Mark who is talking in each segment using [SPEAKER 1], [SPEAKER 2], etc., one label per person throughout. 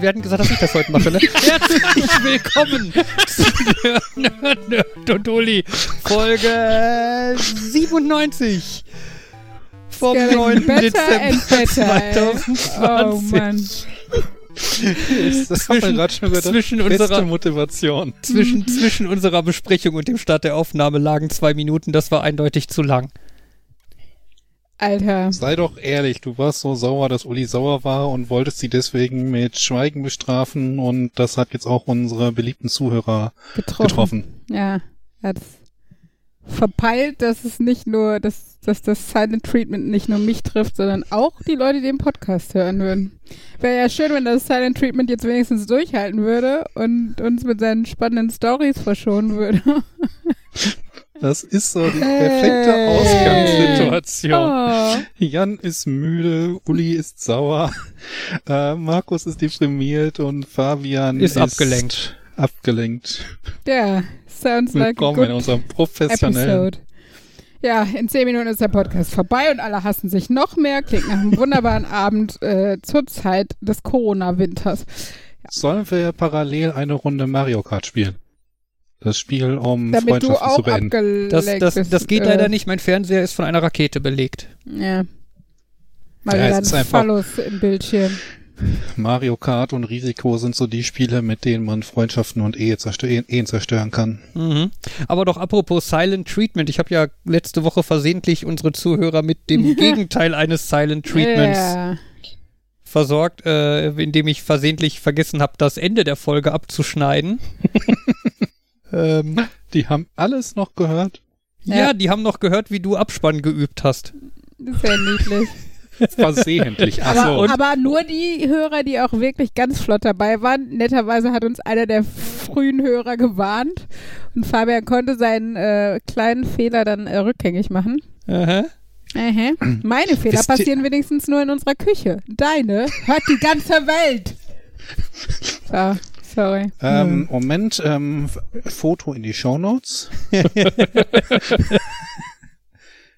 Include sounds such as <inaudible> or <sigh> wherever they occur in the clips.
[SPEAKER 1] Wir hatten gesagt, dass ich das heute mache, ne? <laughs> Herzlich willkommen zu Nerd, Nerd und Uli. Folge 97. Vom
[SPEAKER 2] Getting
[SPEAKER 1] 9.
[SPEAKER 2] better
[SPEAKER 1] Dezember
[SPEAKER 2] and better, ey.
[SPEAKER 1] 2020.
[SPEAKER 2] Oh Mann.
[SPEAKER 1] Zwischen
[SPEAKER 3] Beste
[SPEAKER 1] unserer-
[SPEAKER 3] Motivation.
[SPEAKER 1] Zwischen, zwischen unserer Besprechung und dem Start der Aufnahme lagen zwei Minuten. Das war eindeutig zu lang.
[SPEAKER 2] Alter.
[SPEAKER 3] Sei doch ehrlich, du warst so sauer, dass Uli sauer war und wolltest sie deswegen mit Schweigen bestrafen und das hat jetzt auch unsere beliebten Zuhörer
[SPEAKER 2] Getroffen.
[SPEAKER 3] getroffen.
[SPEAKER 2] Ja. Er hat verpeilt, dass es nicht nur, dass, dass das Silent Treatment nicht nur mich trifft, sondern auch die Leute, die den Podcast hören würden. Wäre ja schön, wenn das Silent Treatment jetzt wenigstens durchhalten würde und uns mit seinen spannenden Stories verschonen würde. <laughs>
[SPEAKER 3] Das ist so die perfekte
[SPEAKER 2] Hey.
[SPEAKER 3] Ausgangssituation.
[SPEAKER 2] Oh.
[SPEAKER 3] Jan ist müde, Uli ist sauer, äh, Markus ist deprimiert und Fabian
[SPEAKER 1] Ist abgelenkt.
[SPEAKER 3] Abgelenkt.
[SPEAKER 2] Ja, sounds like a
[SPEAKER 3] Willkommen in
[SPEAKER 2] good
[SPEAKER 3] unserem professionellen
[SPEAKER 2] Episode. Ja, in zehn Minuten ist der Podcast vorbei und alle hassen sich noch mehr. Klingt nach einem wunderbaren <laughs> Abend äh, zur Zeit des Corona-Winters.
[SPEAKER 3] Sollen wir parallel eine Runde Mario Kart spielen? Das Spiel, um
[SPEAKER 2] Damit du
[SPEAKER 3] Freundschaften
[SPEAKER 2] auch
[SPEAKER 3] zu beenden.
[SPEAKER 1] Das, das,
[SPEAKER 2] bist.
[SPEAKER 1] das geht
[SPEAKER 2] äh,
[SPEAKER 1] leider nicht. Mein Fernseher ist von einer Rakete belegt.
[SPEAKER 2] Ja. Mal
[SPEAKER 3] Ja, ist
[SPEAKER 2] ein
[SPEAKER 3] einfach-
[SPEAKER 2] Phallus im Bildschirm.
[SPEAKER 3] Mario Kart und Risiko sind so die Spiele, mit denen man Freundschaften und Ehe zerstö Ehen zerstören kann.
[SPEAKER 1] Mhm. Aber doch apropos Silent Treatment. Ich habe ja letzte Woche versehentlich unsere Zuhörer mit dem <laughs> Gegenteil eines Silent Treatments
[SPEAKER 2] Ja.
[SPEAKER 1] versorgt, äh, indem ich versehentlich vergessen habe, das Ende der Folge abzuschneiden. <laughs> ähm, <laughs>
[SPEAKER 3] Die haben alles noch gehört.
[SPEAKER 1] ja.
[SPEAKER 2] Ja.
[SPEAKER 1] die haben noch gehört, wie du Abspann geübt hast.
[SPEAKER 2] Das ist ja niedlich.
[SPEAKER 3] Versehentlich.
[SPEAKER 2] Aber,
[SPEAKER 3] Achso.
[SPEAKER 2] aber nur die Hörer, die auch wirklich ganz flott dabei waren. Netterweise hat uns einer der frühen Hörer gewarnt und Fabian konnte seinen äh, kleinen Fehler dann äh, rückgängig machen.
[SPEAKER 1] Aha.
[SPEAKER 2] Aha. Meine Fehler
[SPEAKER 3] Wisst
[SPEAKER 2] passieren wenigstens nur in unserer Küche. Deine hört die ganze Welt. <laughs> So, sorry.
[SPEAKER 3] Ähm, Moment, ähm, Foto in die Shownotes. <laughs>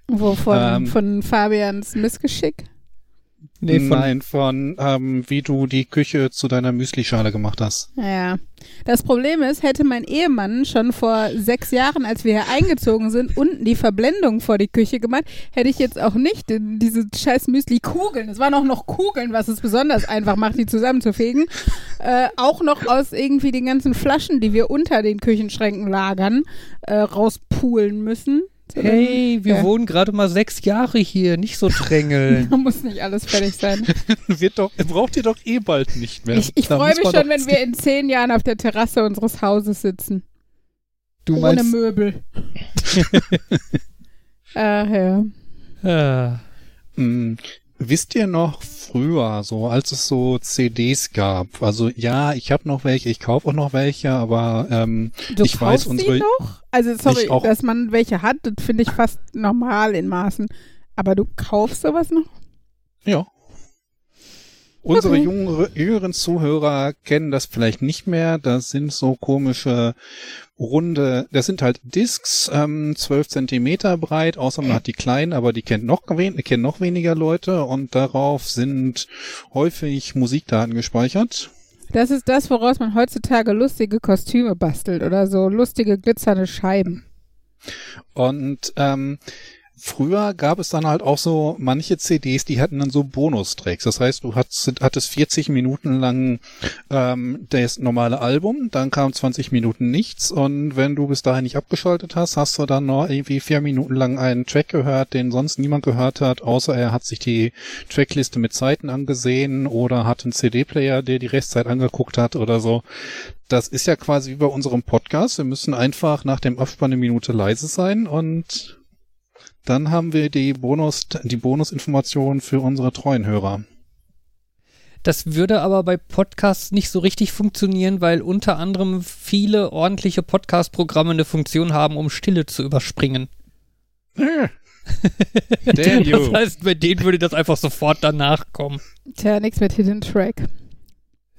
[SPEAKER 2] Wovon?
[SPEAKER 3] ähm,
[SPEAKER 2] von Fabians Missgeschick?
[SPEAKER 1] Nee, von,
[SPEAKER 3] Nein, von ähm, wie du die Küche zu deiner Müslischale gemacht hast.
[SPEAKER 2] Ja. Das Problem ist, hätte mein Ehemann schon vor sechs Jahren, als wir hier eingezogen sind, unten die Verblendung vor die Küche gemacht, hätte ich jetzt auch nicht in diese scheiß Müsli-Kugeln, es waren auch noch Kugeln, was es besonders einfach macht, die zusammenzufegen, äh, auch noch aus irgendwie den ganzen Flaschen, die wir unter den Küchenschränken lagern, äh, rauspulen müssen.
[SPEAKER 1] Hey, wir
[SPEAKER 2] Ja.
[SPEAKER 1] wohnen gerade mal sechs Jahre hier, nicht so drängeln. <laughs>
[SPEAKER 2] Da muss nicht alles fertig sein. <laughs>
[SPEAKER 3] Wird doch, braucht ihr doch eh bald nicht mehr.
[SPEAKER 2] Ich, ich freue mich schon, wenn <laughs> wir in zehn Jahren auf der Terrasse unseres Hauses sitzen.
[SPEAKER 1] Du
[SPEAKER 2] ohne
[SPEAKER 1] meinst,
[SPEAKER 2] Möbel. Ach ja.
[SPEAKER 1] ah,
[SPEAKER 3] Hm, wisst ihr noch früher, so als es so CDs gab? Also ja, ich habe noch welche, ich kaufe auch noch welche, aber ähm,
[SPEAKER 2] Du
[SPEAKER 3] ich weiß unsere.
[SPEAKER 2] die noch? Also sorry, dass man welche hat, das finde ich fast normal in Maßen. Aber du kaufst sowas noch?
[SPEAKER 3] Ja. Unsere
[SPEAKER 2] Okay.
[SPEAKER 3] jüngere, jüngeren Zuhörer kennen das vielleicht nicht mehr. Das sind so komische runde, das sind halt Discs, ähm, 12 Zentimeter breit, außer man hat die kleinen, aber die kennt noch, wen, kennen noch weniger Leute und darauf sind häufig Musikdaten gespeichert.
[SPEAKER 2] Das ist das, woraus man heutzutage lustige Kostüme bastelt oder so lustige glitzernde Scheiben.
[SPEAKER 3] Und ähm, früher gab es dann halt auch so manche CDs, die hatten dann so Bonustracks. Das heißt, du hattest, hattest 40 Minuten lang ähm, das normale Album, dann kam 20 Minuten nichts und wenn du bis dahin nicht abgeschaltet hast, hast du dann noch irgendwie vier Minuten lang einen Track gehört, den sonst niemand gehört hat, außer er hat sich die Trackliste mit Zeiten angesehen oder hat einen CD-Player, der die Restzeit angeguckt hat oder so. Das ist ja quasi wie bei unserem Podcast. Wir müssen einfach nach dem Abspann eine Minute leise sein und dann haben wir die Bonus, die Bonusinformationen für unsere treuen Hörer.
[SPEAKER 1] Das würde aber bei Podcasts nicht so richtig funktionieren, weil unter anderem viele ordentliche Podcast-Programme eine Funktion haben, um Stille zu überspringen. <laughs>
[SPEAKER 3] Damn you.
[SPEAKER 1] Das heißt, bei denen würde das einfach sofort danach kommen.
[SPEAKER 2] Tja, nichts mit Hidden Track.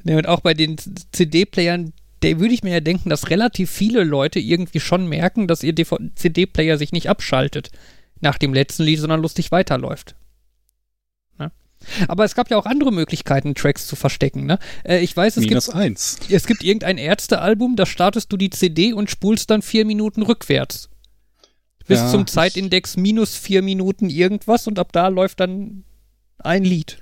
[SPEAKER 1] Ja, und auch bei den CD-Playern, da würde ich mir ja denken, dass relativ viele Leute irgendwie schon merken, dass ihr CD-Player sich nicht abschaltet nach dem letzten Lied, sondern lustig weiterläuft. Ne? Aber es gab ja auch andere Möglichkeiten, Tracks zu verstecken. Ne? Äh, ich weiß, es
[SPEAKER 3] Minus
[SPEAKER 1] gibt,
[SPEAKER 3] eins.
[SPEAKER 1] es gibt irgendein Ärztealbum, da startest du die CD und spulst dann vier Minuten rückwärts. Bis
[SPEAKER 3] Ja,
[SPEAKER 1] zum Zeitindex minus vier Minuten irgendwas und ab da läuft dann ein Lied.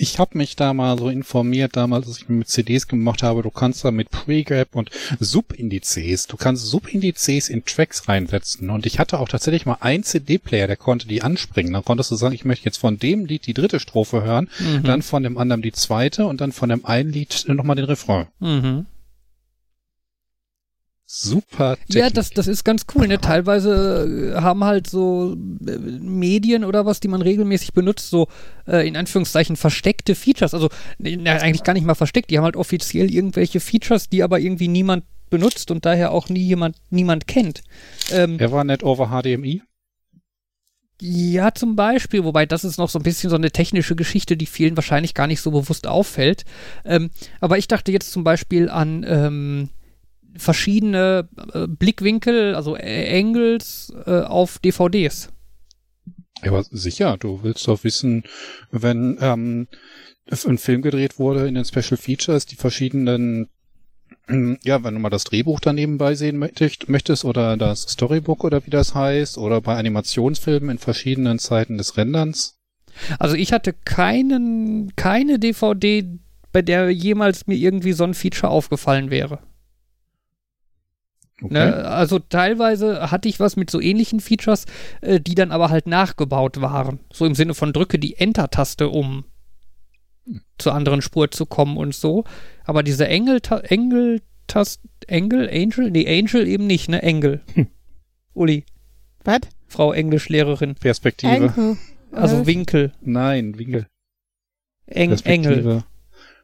[SPEAKER 3] Ich habe mich da mal so informiert, damals, als ich mit CDs gemacht habe, du kannst da mit Pregap und Subindizes, du kannst Subindizes in Tracks reinsetzen. Und ich hatte auch tatsächlich mal einen CD-Player, der konnte die anspringen. Dann konntest du sagen, ich möchte jetzt von dem Lied die dritte Strophe hören,
[SPEAKER 1] Mhm.
[SPEAKER 3] dann von dem anderen die zweite und dann von dem einen Lied nochmal den Refrain.
[SPEAKER 1] Mhm.
[SPEAKER 3] Super Technik.
[SPEAKER 1] Ja, das, das ist ganz cool. Ne? Teilweise äh, haben halt so äh, Medien oder was, die man regelmäßig benutzt, so äh, in Anführungszeichen versteckte Features. Also na, eigentlich gar nicht mal versteckt. Die haben halt offiziell irgendwelche Features, die aber irgendwie niemand benutzt und daher auch nie jemand, niemand kennt. Ähm,
[SPEAKER 3] Er war nicht over HDMI.
[SPEAKER 1] ja, zum Beispiel, wobei das ist noch so ein bisschen so eine technische Geschichte, die vielen wahrscheinlich gar nicht so bewusst auffällt. Ähm, aber ich dachte jetzt zum Beispiel an ähm, verschiedene äh, Blickwinkel, also Angles äh, auf DVDs.
[SPEAKER 3] Ja, aber sicher, du willst doch wissen, wenn ähm, ein Film gedreht wurde in den Special Features, die verschiedenen, ähm, ja, wenn du mal das Drehbuch dann nebenbei sehen möchtest oder das Storybook oder wie das heißt, oder bei Animationsfilmen in verschiedenen Zeiten des Renderns.
[SPEAKER 1] Also ich hatte keinen, keine DVD, bei der jemals mir irgendwie so ein Feature aufgefallen wäre.
[SPEAKER 3] Okay.
[SPEAKER 1] Ne? Also teilweise hatte ich was mit so ähnlichen Features, äh, die dann aber halt nachgebaut waren. So im Sinne von drücke die Enter-Taste, um zur anderen Spur zu kommen und so. Aber diese Engel, Engel, Engel, Angel? Nee, Angel eben nicht, ne? Engel. Uli,
[SPEAKER 2] Was?
[SPEAKER 1] Frau Englischlehrerin.
[SPEAKER 3] Perspektive.
[SPEAKER 2] Enkel.
[SPEAKER 1] Also? Winkel.
[SPEAKER 3] Nein, Winkel.
[SPEAKER 1] Eng,
[SPEAKER 3] Perspektive.
[SPEAKER 1] Engel.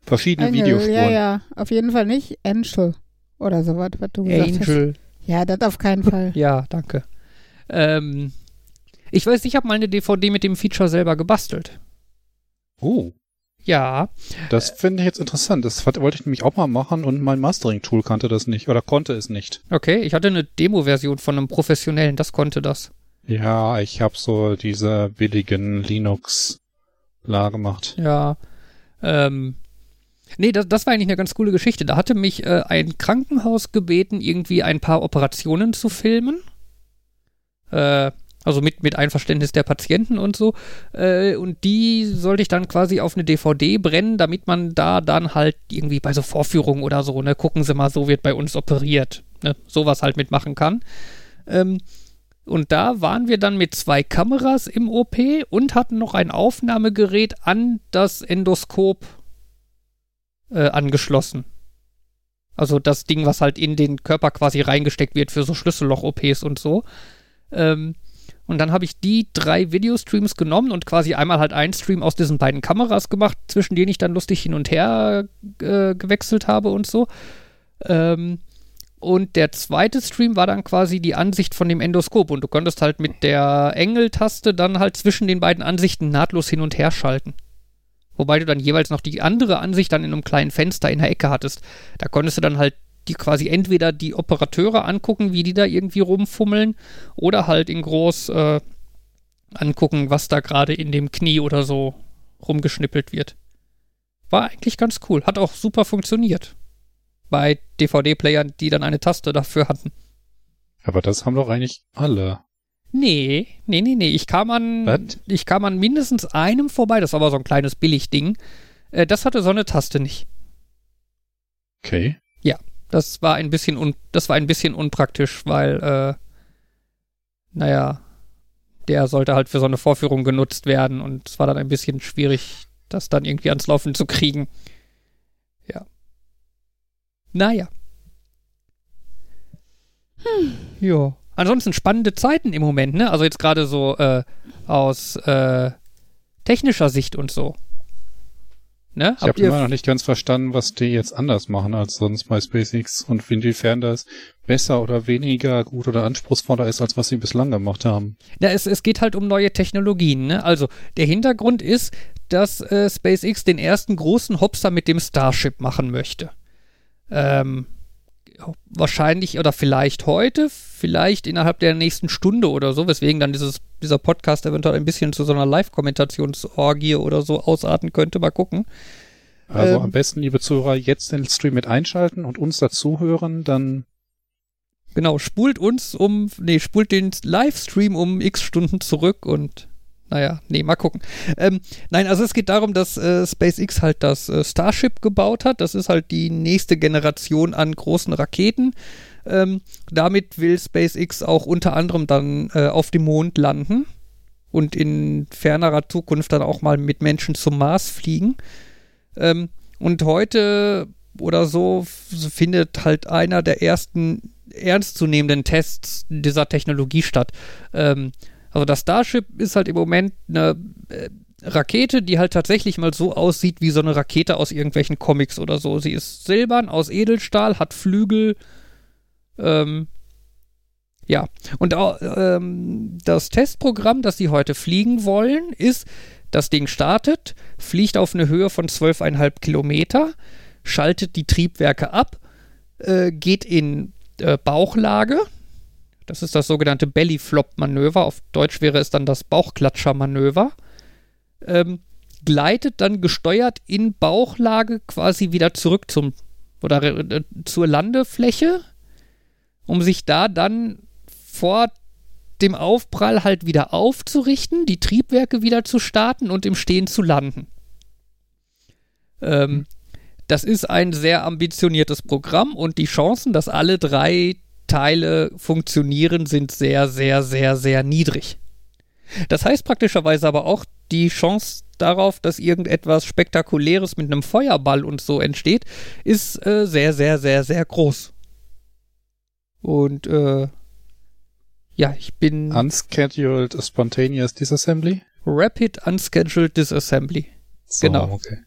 [SPEAKER 3] Verschiedene
[SPEAKER 2] Engel,
[SPEAKER 3] Videospuren.
[SPEAKER 2] Ja, ja. Auf jeden Fall nicht Angel. Oder sowas, was du gesagt hast.
[SPEAKER 1] Angel.
[SPEAKER 2] Ja, das auf keinen Fall.
[SPEAKER 1] Ja, danke. Ähm, ich weiß, ich habe mal eine DVD mit dem Feature selber gebastelt.
[SPEAKER 3] Oh,
[SPEAKER 1] Ja,
[SPEAKER 3] das finde ich jetzt interessant. Das wollte ich nämlich auch mal machen und mein Mastering-Tool kannte das nicht oder konnte es nicht.
[SPEAKER 1] okay. Ich hatte eine Demo-Version von einem professionellen, das konnte das.
[SPEAKER 3] Ja, ich habe so diese billigen Linux la gemacht.
[SPEAKER 1] Ja. Ähm, nee, das, das war eigentlich eine ganz coole Geschichte. Da hatte mich äh, ein Krankenhaus gebeten, irgendwie ein paar Operationen zu filmen. Äh, also mit, mit Einverständnis der Patienten und so. Äh, und die sollte ich dann quasi auf eine DVD brennen, damit man da dann halt irgendwie bei so Vorführungen oder so, ne, gucken Sie mal, so wird bei uns operiert. Ne, sowas halt mitmachen kann. Ähm, und da waren wir dann mit zwei Kameras im OP und hatten noch ein Aufnahmegerät an das Endoskop äh, angeschlossen. Also das Ding, was halt in den Körper quasi reingesteckt wird für so Schlüsselloch-OPs und so. Ähm, und dann habe ich die drei Videostreams genommen und quasi einmal halt einen Stream aus diesen beiden Kameras gemacht, zwischen denen ich dann lustig hin und her äh, gewechselt habe und so. Ähm, und der zweite Stream war dann quasi die Ansicht von dem Endoskop und du konntest halt mit der Engel-Taste dann halt zwischen den beiden Ansichten nahtlos hin und her schalten. Wobei du dann jeweils noch die andere Ansicht dann in einem kleinen Fenster in der Ecke hattest. Da konntest du dann halt die quasi entweder die Operateure angucken, wie die da irgendwie rumfummeln, oder halt in groß äh, angucken, was da gerade in dem Knie oder so rumgeschnippelt wird. War eigentlich ganz cool. Hat auch super funktioniert. Bei DVD-Playern, die dann eine Taste dafür hatten.
[SPEAKER 3] Aber das haben doch eigentlich alle.
[SPEAKER 1] Nee, nee, nee, nee. Ich kam an,
[SPEAKER 3] Was?
[SPEAKER 1] ich kam an mindestens einem vorbei. Das war aber so ein kleines Billigding. Äh, das hatte so eine Taste nicht.
[SPEAKER 3] Okay.
[SPEAKER 1] Das war ein bisschen un das war ein bisschen unpraktisch, weil, äh, naja, der sollte halt für so eine Vorführung genutzt werden und es war dann ein bisschen schwierig, das dann irgendwie ans Laufen zu kriegen. Ja. Naja. Ja. Ansonsten spannende Zeiten im Moment, ne? Also jetzt gerade so äh, aus äh, technischer Sicht und so. Ne?
[SPEAKER 3] Ich habe immer noch nicht ganz verstanden, was die jetzt anders machen als sonst bei SpaceX und inwiefern das besser oder weniger gut oder anspruchsvoller ist, als was sie bislang gemacht haben.
[SPEAKER 1] Ja, es, es geht halt um neue Technologien. Ne? Also der Hintergrund ist, dass äh, SpaceX den ersten großen Hopster mit dem Starship machen möchte. Ähm, wahrscheinlich oder vielleicht heute, vielleicht innerhalb der nächsten Stunde oder so, weswegen dann dieses, dieser Podcast eventuell ein bisschen zu so einer Live-Kommentationsorgie oder so ausarten könnte. Mal gucken.
[SPEAKER 3] Also
[SPEAKER 1] Ähm.
[SPEAKER 3] am besten, liebe Zuhörer, jetzt den Stream mit einschalten und uns dazuhören, dann
[SPEAKER 1] Genau, spult uns um, nee, spult den Livestream um x Stunden zurück und naja, nee, mal gucken. Ähm, nein, also es geht darum, dass äh, SpaceX halt das äh, Starship gebaut hat. Das ist halt die nächste Generation an großen Raketen. Ähm, damit will SpaceX auch unter anderem dann äh, auf dem Mond landen und in fernerer Zukunft dann auch mal mit Menschen zum Mars fliegen. Ähm, und heute oder so findet halt einer der ersten ernstzunehmenden Tests dieser Technologie statt. Ähm, also das Starship ist halt im Moment eine äh, Rakete, die halt tatsächlich mal so aussieht wie so eine Rakete aus irgendwelchen Comics oder so. Sie ist silbern, aus Edelstahl, hat Flügel. Ähm, ja, und auch, ähm, das Testprogramm, das sie heute fliegen wollen, ist, das Ding startet, fliegt auf eine Höhe von 12,5 Kilometer, schaltet die Triebwerke ab, äh, geht in äh, Bauchlage. Das ist das sogenannte Belly-Flop-Manöver. Auf Deutsch wäre es dann das Bauchklatscher-Manöver. Ähm, gleitet dann gesteuert in Bauchlage quasi wieder zurück zum oder äh, zur Landefläche, um sich da dann vor dem Aufprall halt wieder aufzurichten, die Triebwerke wieder zu starten und im Stehen zu landen. Ähm, das ist ein sehr ambitioniertes Programm und die Chancen, dass alle drei Teile funktionieren, sind sehr, sehr, sehr, sehr niedrig. Das heißt praktischerweise aber auch, die Chance darauf, dass irgendetwas Spektakuläres mit einem Feuerball und so entsteht, ist äh, sehr, sehr, sehr, sehr groß. Und äh, ja, ich bin
[SPEAKER 3] unscheduled spontaneous disassembly.
[SPEAKER 1] Rapid Unscheduled Disassembly.
[SPEAKER 3] So,
[SPEAKER 1] Genau.
[SPEAKER 3] Okay.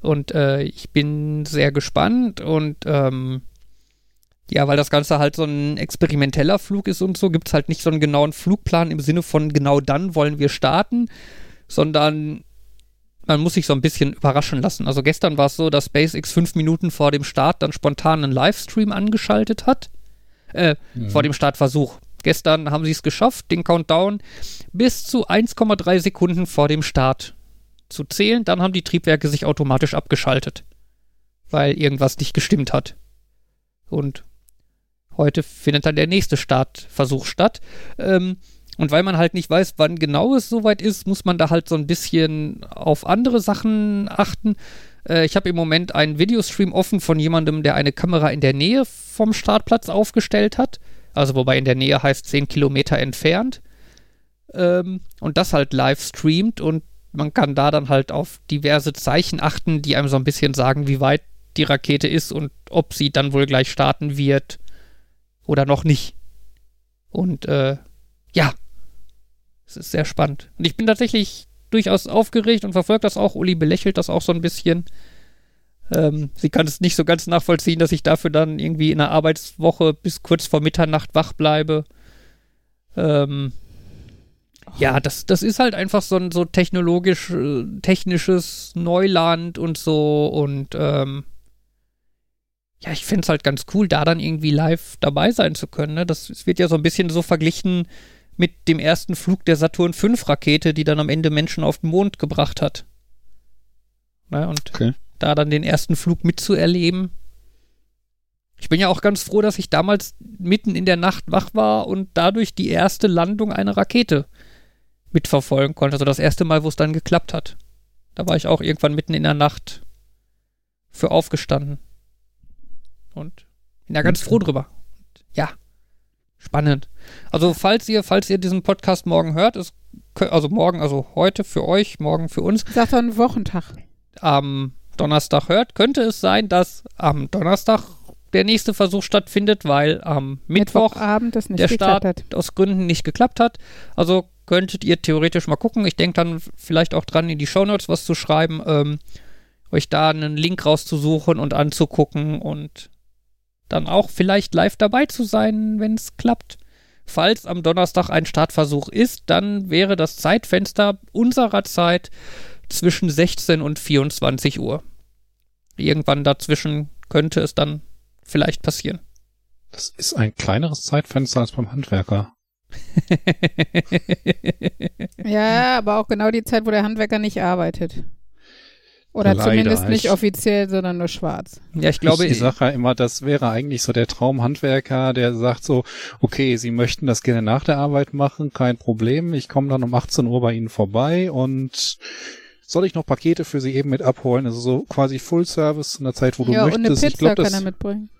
[SPEAKER 1] Und äh, ich bin sehr gespannt und ähm, ja, weil das Ganze halt so ein experimenteller Flug ist und so, gibt es halt nicht so einen genauen Flugplan im Sinne von genau dann wollen wir starten, sondern man muss sich so ein bisschen überraschen lassen. Also gestern war es so, dass SpaceX fünf Minuten vor dem Start dann spontan einen Livestream angeschaltet hat. Äh,
[SPEAKER 3] Mhm.
[SPEAKER 1] vor dem Startversuch. Gestern haben sie es geschafft, den Countdown bis zu 1,3 Sekunden vor dem Start zu zählen. Dann haben die Triebwerke sich automatisch abgeschaltet, weil irgendwas nicht gestimmt hat. Und heute findet dann der nächste Startversuch statt. Ähm, und weil man halt nicht weiß, wann genau es soweit ist, muss man da halt so ein bisschen auf andere Sachen achten. Äh, ich habe im Moment einen Videostream offen von jemandem, der eine Kamera in der Nähe vom Startplatz aufgestellt hat. Also wobei in der Nähe heißt 10 Kilometer entfernt. Ähm, und das halt live streamt und man kann da dann halt auf diverse Zeichen achten, die einem so ein bisschen sagen, wie weit die Rakete ist und ob sie dann wohl gleich starten wird oder noch nicht. Und äh, ja, es ist sehr spannend. Und ich bin tatsächlich durchaus aufgeregt und verfolge das auch. Uli belächelt das auch so ein bisschen. Ähm, sie kann es nicht so ganz nachvollziehen, dass ich dafür dann irgendwie in der Arbeitswoche bis kurz vor Mitternacht wach bleibe. Ähm, ja, das, das ist halt einfach so ein so technologisch, äh, technisches Neuland und so und ähm, ja, ich finde es halt ganz cool, da dann irgendwie live dabei sein zu können. Ne? Das es wird ja so ein bisschen so verglichen mit dem ersten Flug der Saturn V Rakete, die dann am Ende Menschen auf den Mond gebracht hat. Ne? Und
[SPEAKER 3] Okay.
[SPEAKER 1] da dann den ersten Flug mitzuerleben. Ich bin ja auch ganz froh, dass ich damals mitten in der Nacht wach war und dadurch die erste Landung einer Rakete mitverfolgen konnte. Also das erste Mal, wo es dann geklappt hat. Da war ich auch irgendwann mitten in der Nacht für aufgestanden. Und bin da ganz
[SPEAKER 3] Okay.
[SPEAKER 1] froh drüber. Ja, spannend. Also falls ihr, falls ihr diesen Podcast morgen hört, ist, also morgen, also heute für euch, morgen für uns,
[SPEAKER 2] Sag doch einen Wochentag.
[SPEAKER 1] am Donnerstag hört, könnte es sein, dass am Donnerstag der nächste Versuch stattfindet, weil am Mittwoch
[SPEAKER 2] Mittwochabend das nicht
[SPEAKER 1] der Start
[SPEAKER 2] hat.
[SPEAKER 1] aus Gründen nicht geklappt hat. Also könntet ihr theoretisch mal gucken. Ich denke dann vielleicht auch dran, in die Shownotes was zu schreiben, ähm, euch da einen Link rauszusuchen und anzugucken und dann auch vielleicht live dabei zu sein, wenn es klappt. Falls am Donnerstag ein Startversuch ist, dann wäre das Zeitfenster unserer Zeit zwischen 16 und 24 Uhr. Irgendwann dazwischen könnte es dann vielleicht passieren.
[SPEAKER 3] Das ist ein kleineres Zeitfenster als beim Handwerker. <laughs>
[SPEAKER 2] Ja, aber auch genau die Zeit, wo der Handwerker nicht arbeitet. Oder
[SPEAKER 3] Leider.
[SPEAKER 2] zumindest nicht
[SPEAKER 3] Ich-
[SPEAKER 2] offiziell, sondern nur schwarz.
[SPEAKER 1] ja, ich glaube,
[SPEAKER 3] ich, ich sage ja immer, das wäre eigentlich so der Traumhandwerker, der sagt so, okay, Sie möchten das gerne nach der Arbeit machen, kein Problem, ich komme dann um 18 Uhr bei Ihnen vorbei und soll ich noch Pakete für Sie eben mit abholen? Also so quasi Full Service in der Zeit, wo du
[SPEAKER 2] ja, und eine
[SPEAKER 3] möchtest. ich
[SPEAKER 2] Pizza
[SPEAKER 3] glaube,
[SPEAKER 2] kann
[SPEAKER 3] das
[SPEAKER 2] er mitbringen.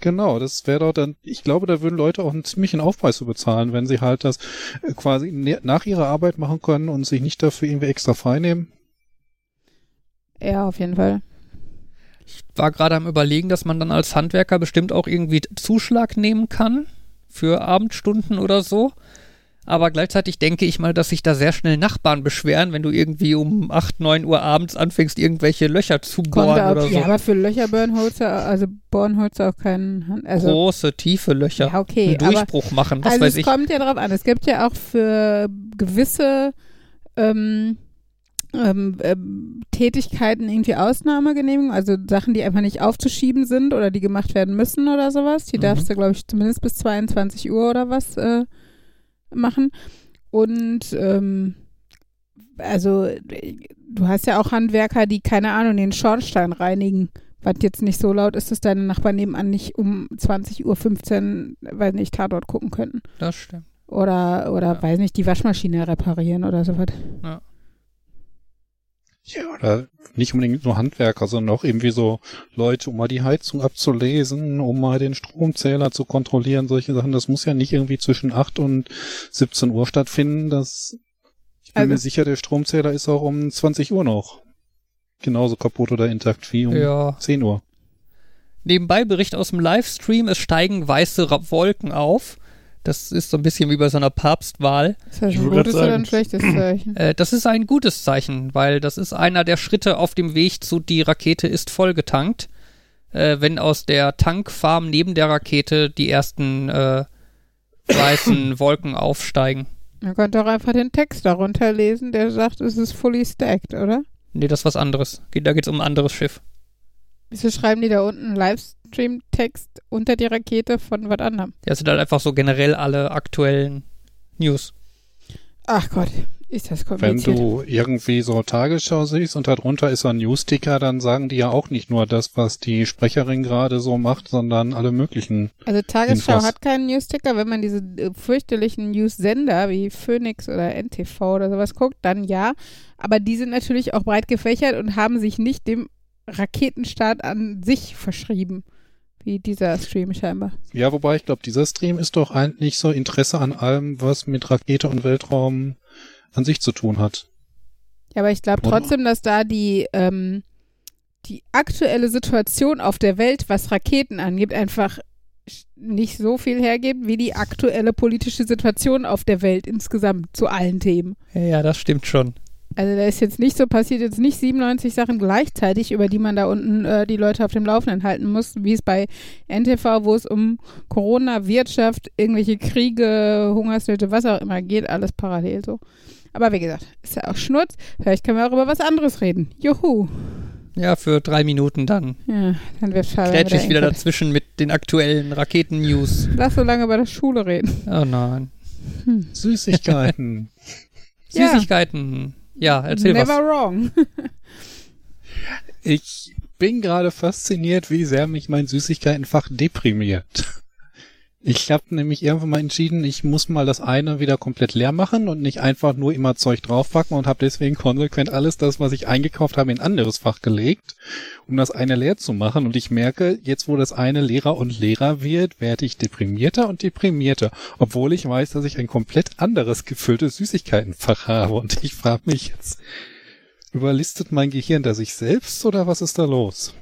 [SPEAKER 3] Genau, das wäre doch dann, ich glaube, da würden Leute auch einen ziemlichen Aufpreis zu bezahlen, wenn sie halt das äh, quasi ne- nach ihrer Arbeit machen können und sich nicht dafür irgendwie extra frei nehmen.
[SPEAKER 2] Ja, auf jeden Fall.
[SPEAKER 1] war gerade am überlegen, dass man dann als Handwerker bestimmt auch irgendwie Zuschlag nehmen kann für Abendstunden oder so. Aber gleichzeitig denke ich mal, dass sich da sehr schnell Nachbarn beschweren, wenn du irgendwie um 8, 9 Uhr abends anfängst, irgendwelche Löcher zu
[SPEAKER 2] Kommt
[SPEAKER 1] bohren
[SPEAKER 2] auch,
[SPEAKER 1] oder so.
[SPEAKER 2] ja, aber für Löcher bohren holst du, also bohren holst du auch keinen Hand. Also,
[SPEAKER 1] Große, tiefe Löcher.
[SPEAKER 2] ja, okay.
[SPEAKER 1] einen Durchbruch machen, was
[SPEAKER 2] also
[SPEAKER 1] weiß
[SPEAKER 2] es
[SPEAKER 1] ich.
[SPEAKER 2] kommt ja drauf an. Es gibt ja auch für gewisse ähm, ähm, ähm, Tätigkeiten irgendwie Ausnahmegenehmigung, also Sachen, die einfach nicht aufzuschieben sind oder die gemacht werden müssen oder sowas. Die
[SPEAKER 1] Mhm.
[SPEAKER 2] darfst du, glaube ich, zumindest bis 22 Uhr oder was äh, machen. Und ähm, also du hast ja auch Handwerker, die, keine Ahnung, den Schornstein reinigen, was jetzt nicht so laut ist, dass deine Nachbarn nebenan nicht um 20.15 Uhr, weiß nicht, Tatort gucken könnten.
[SPEAKER 1] Das stimmt.
[SPEAKER 2] Oder, oder
[SPEAKER 1] Ja.
[SPEAKER 2] weiß nicht, die Waschmaschine reparieren oder sowas.
[SPEAKER 3] Ja, oder nicht unbedingt nur Handwerker, sondern auch irgendwie so Leute, um mal die Heizung abzulesen, um mal den Stromzähler zu kontrollieren, solche Sachen. Das muss ja nicht irgendwie zwischen 8 und 17 Uhr stattfinden. Das, ich bin
[SPEAKER 2] Also-
[SPEAKER 3] mir sicher, der Stromzähler ist auch um 20 Uhr noch genauso kaputt oder intakt wie um
[SPEAKER 1] Ja.
[SPEAKER 3] 10 Uhr.
[SPEAKER 1] Nebenbei Bericht aus dem Livestream, es steigen weiße Wolken auf. Das ist so ein bisschen wie bei so einer Papstwahl.
[SPEAKER 2] Ist das ein gutes oder ein schlechtes <clears throat> Zeichen?
[SPEAKER 1] Äh, das ist ein gutes Zeichen, weil das ist einer der Schritte auf dem Weg zu die Rakete ist vollgetankt. Äh, wenn aus der Tankfarm neben der Rakete die ersten äh, weißen <clears throat> Wolken aufsteigen.
[SPEAKER 2] Man könnte auch einfach den Text darunter lesen, der sagt, es ist fully stacked, oder?
[SPEAKER 1] Nee, das ist was anderes. Geht- Da geht es um ein anderes Schiff.
[SPEAKER 2] Wieso schreiben die da unten Livestream-Text unter die Rakete von was anderem?
[SPEAKER 1] Das sind halt einfach so generell alle aktuellen News.
[SPEAKER 2] Ach Gott, ist das
[SPEAKER 3] Wenn
[SPEAKER 2] kompliziert.
[SPEAKER 3] du irgendwie so Tagesschau siehst und darunter ist so ein Newsticker, dann sagen die ja auch nicht nur das, was die Sprecherin gerade so macht, sondern alle möglichen.
[SPEAKER 2] Also Tagesschau
[SPEAKER 3] Infos.
[SPEAKER 2] hat keinen Newsticker. Wenn man diese äh, fürchterlichen News-Sender wie Phoenix oder NTV oder sowas guckt, dann ja. Aber die sind natürlich auch breit gefächert und haben sich nicht dem Raketenstart an sich verschrieben. Wie dieser Stream scheinbar.
[SPEAKER 3] Ja, wobei ich glaube, dieser Stream ist doch eigentlich so Interesse an allem, was mit Rakete und Weltraum an sich zu tun hat.
[SPEAKER 2] Ja, aber ich glaube trotzdem, dass da die, ähm, die aktuelle Situation auf der Welt, was Raketen angeht, einfach nicht so viel hergibt, wie die aktuelle politische Situation auf der Welt insgesamt zu allen Themen.
[SPEAKER 1] Ja, ja, das stimmt schon.
[SPEAKER 2] Also da ist jetzt nicht so passiert, jetzt nicht 97 Sachen gleichzeitig, über die man da unten äh, die Leute auf dem Laufenden halten muss, wie es bei NTV, wo es um Corona, Wirtschaft, irgendwelche Kriege, Hungersnöte, was auch immer geht, alles parallel so. Aber wie gesagt, ist ja auch Schnurz. Vielleicht können wir auch über was anderes reden. Juhu.
[SPEAKER 1] Ja, für drei Minuten dann.
[SPEAKER 2] Ja, dann wird schade.
[SPEAKER 1] Grätsch ich wieder dazwischen mit den aktuellen Raketen-News.
[SPEAKER 2] Lass so lange über das Schule reden.
[SPEAKER 1] Oh nein. <laughs>
[SPEAKER 3] Süßigkeiten.
[SPEAKER 2] Ja.
[SPEAKER 1] Süßigkeiten. Ja, erzähl
[SPEAKER 2] Never
[SPEAKER 1] was.
[SPEAKER 2] wrong.
[SPEAKER 3] ich bin gerade fasziniert, wie sehr mich mein Süßigkeitenfach deprimiert. Ich habe nämlich irgendwann mal entschieden, ich muss mal das eine wieder komplett leer machen und nicht einfach nur immer Zeug draufpacken und habe deswegen konsequent alles das, was ich eingekauft habe, in ein anderes Fach gelegt, um das eine leer zu machen. Und ich merke, jetzt wo das eine leerer und leerer wird, werde ich deprimierter und deprimierter, obwohl ich weiß, dass ich ein komplett anderes gefülltes Süßigkeitenfach habe. Und ich frage mich jetzt, überlistet mein Gehirn da sich selbst oder was ist da los?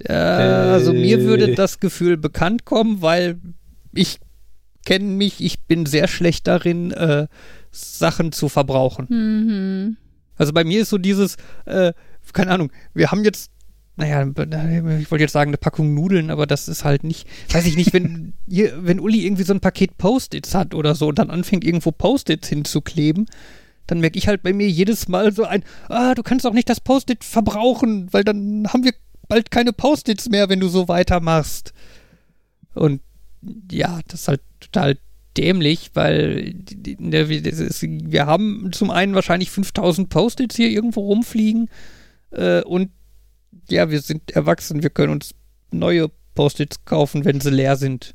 [SPEAKER 1] Äh, also mir
[SPEAKER 3] Äh.
[SPEAKER 1] würde das Gefühl bekannt kommen, weil ich kenne mich, ich bin sehr schlecht darin, äh, Sachen zu verbrauchen.
[SPEAKER 2] Mhm.
[SPEAKER 1] Also bei mir ist so dieses, äh, keine Ahnung, wir haben jetzt, naja, ich wollte jetzt sagen, eine Packung Nudeln, aber das ist halt nicht, weiß ich nicht, wenn, <laughs> wenn Uli irgendwie so ein Paket Post-its hat oder so und dann anfängt, irgendwo Post-its hinzukleben, dann merke ich halt bei mir jedes Mal so ein, ah, du kannst auch nicht das Post-it verbrauchen, weil dann haben wir bald keine Post-its mehr, wenn du so weitermachst. Und ja, das ist halt total dämlich, weil ne, wir haben zum einen wahrscheinlich 5000 Post-its hier irgendwo rumfliegen äh, und ja, wir sind erwachsen, wir können uns neue Post-its kaufen, wenn sie leer sind.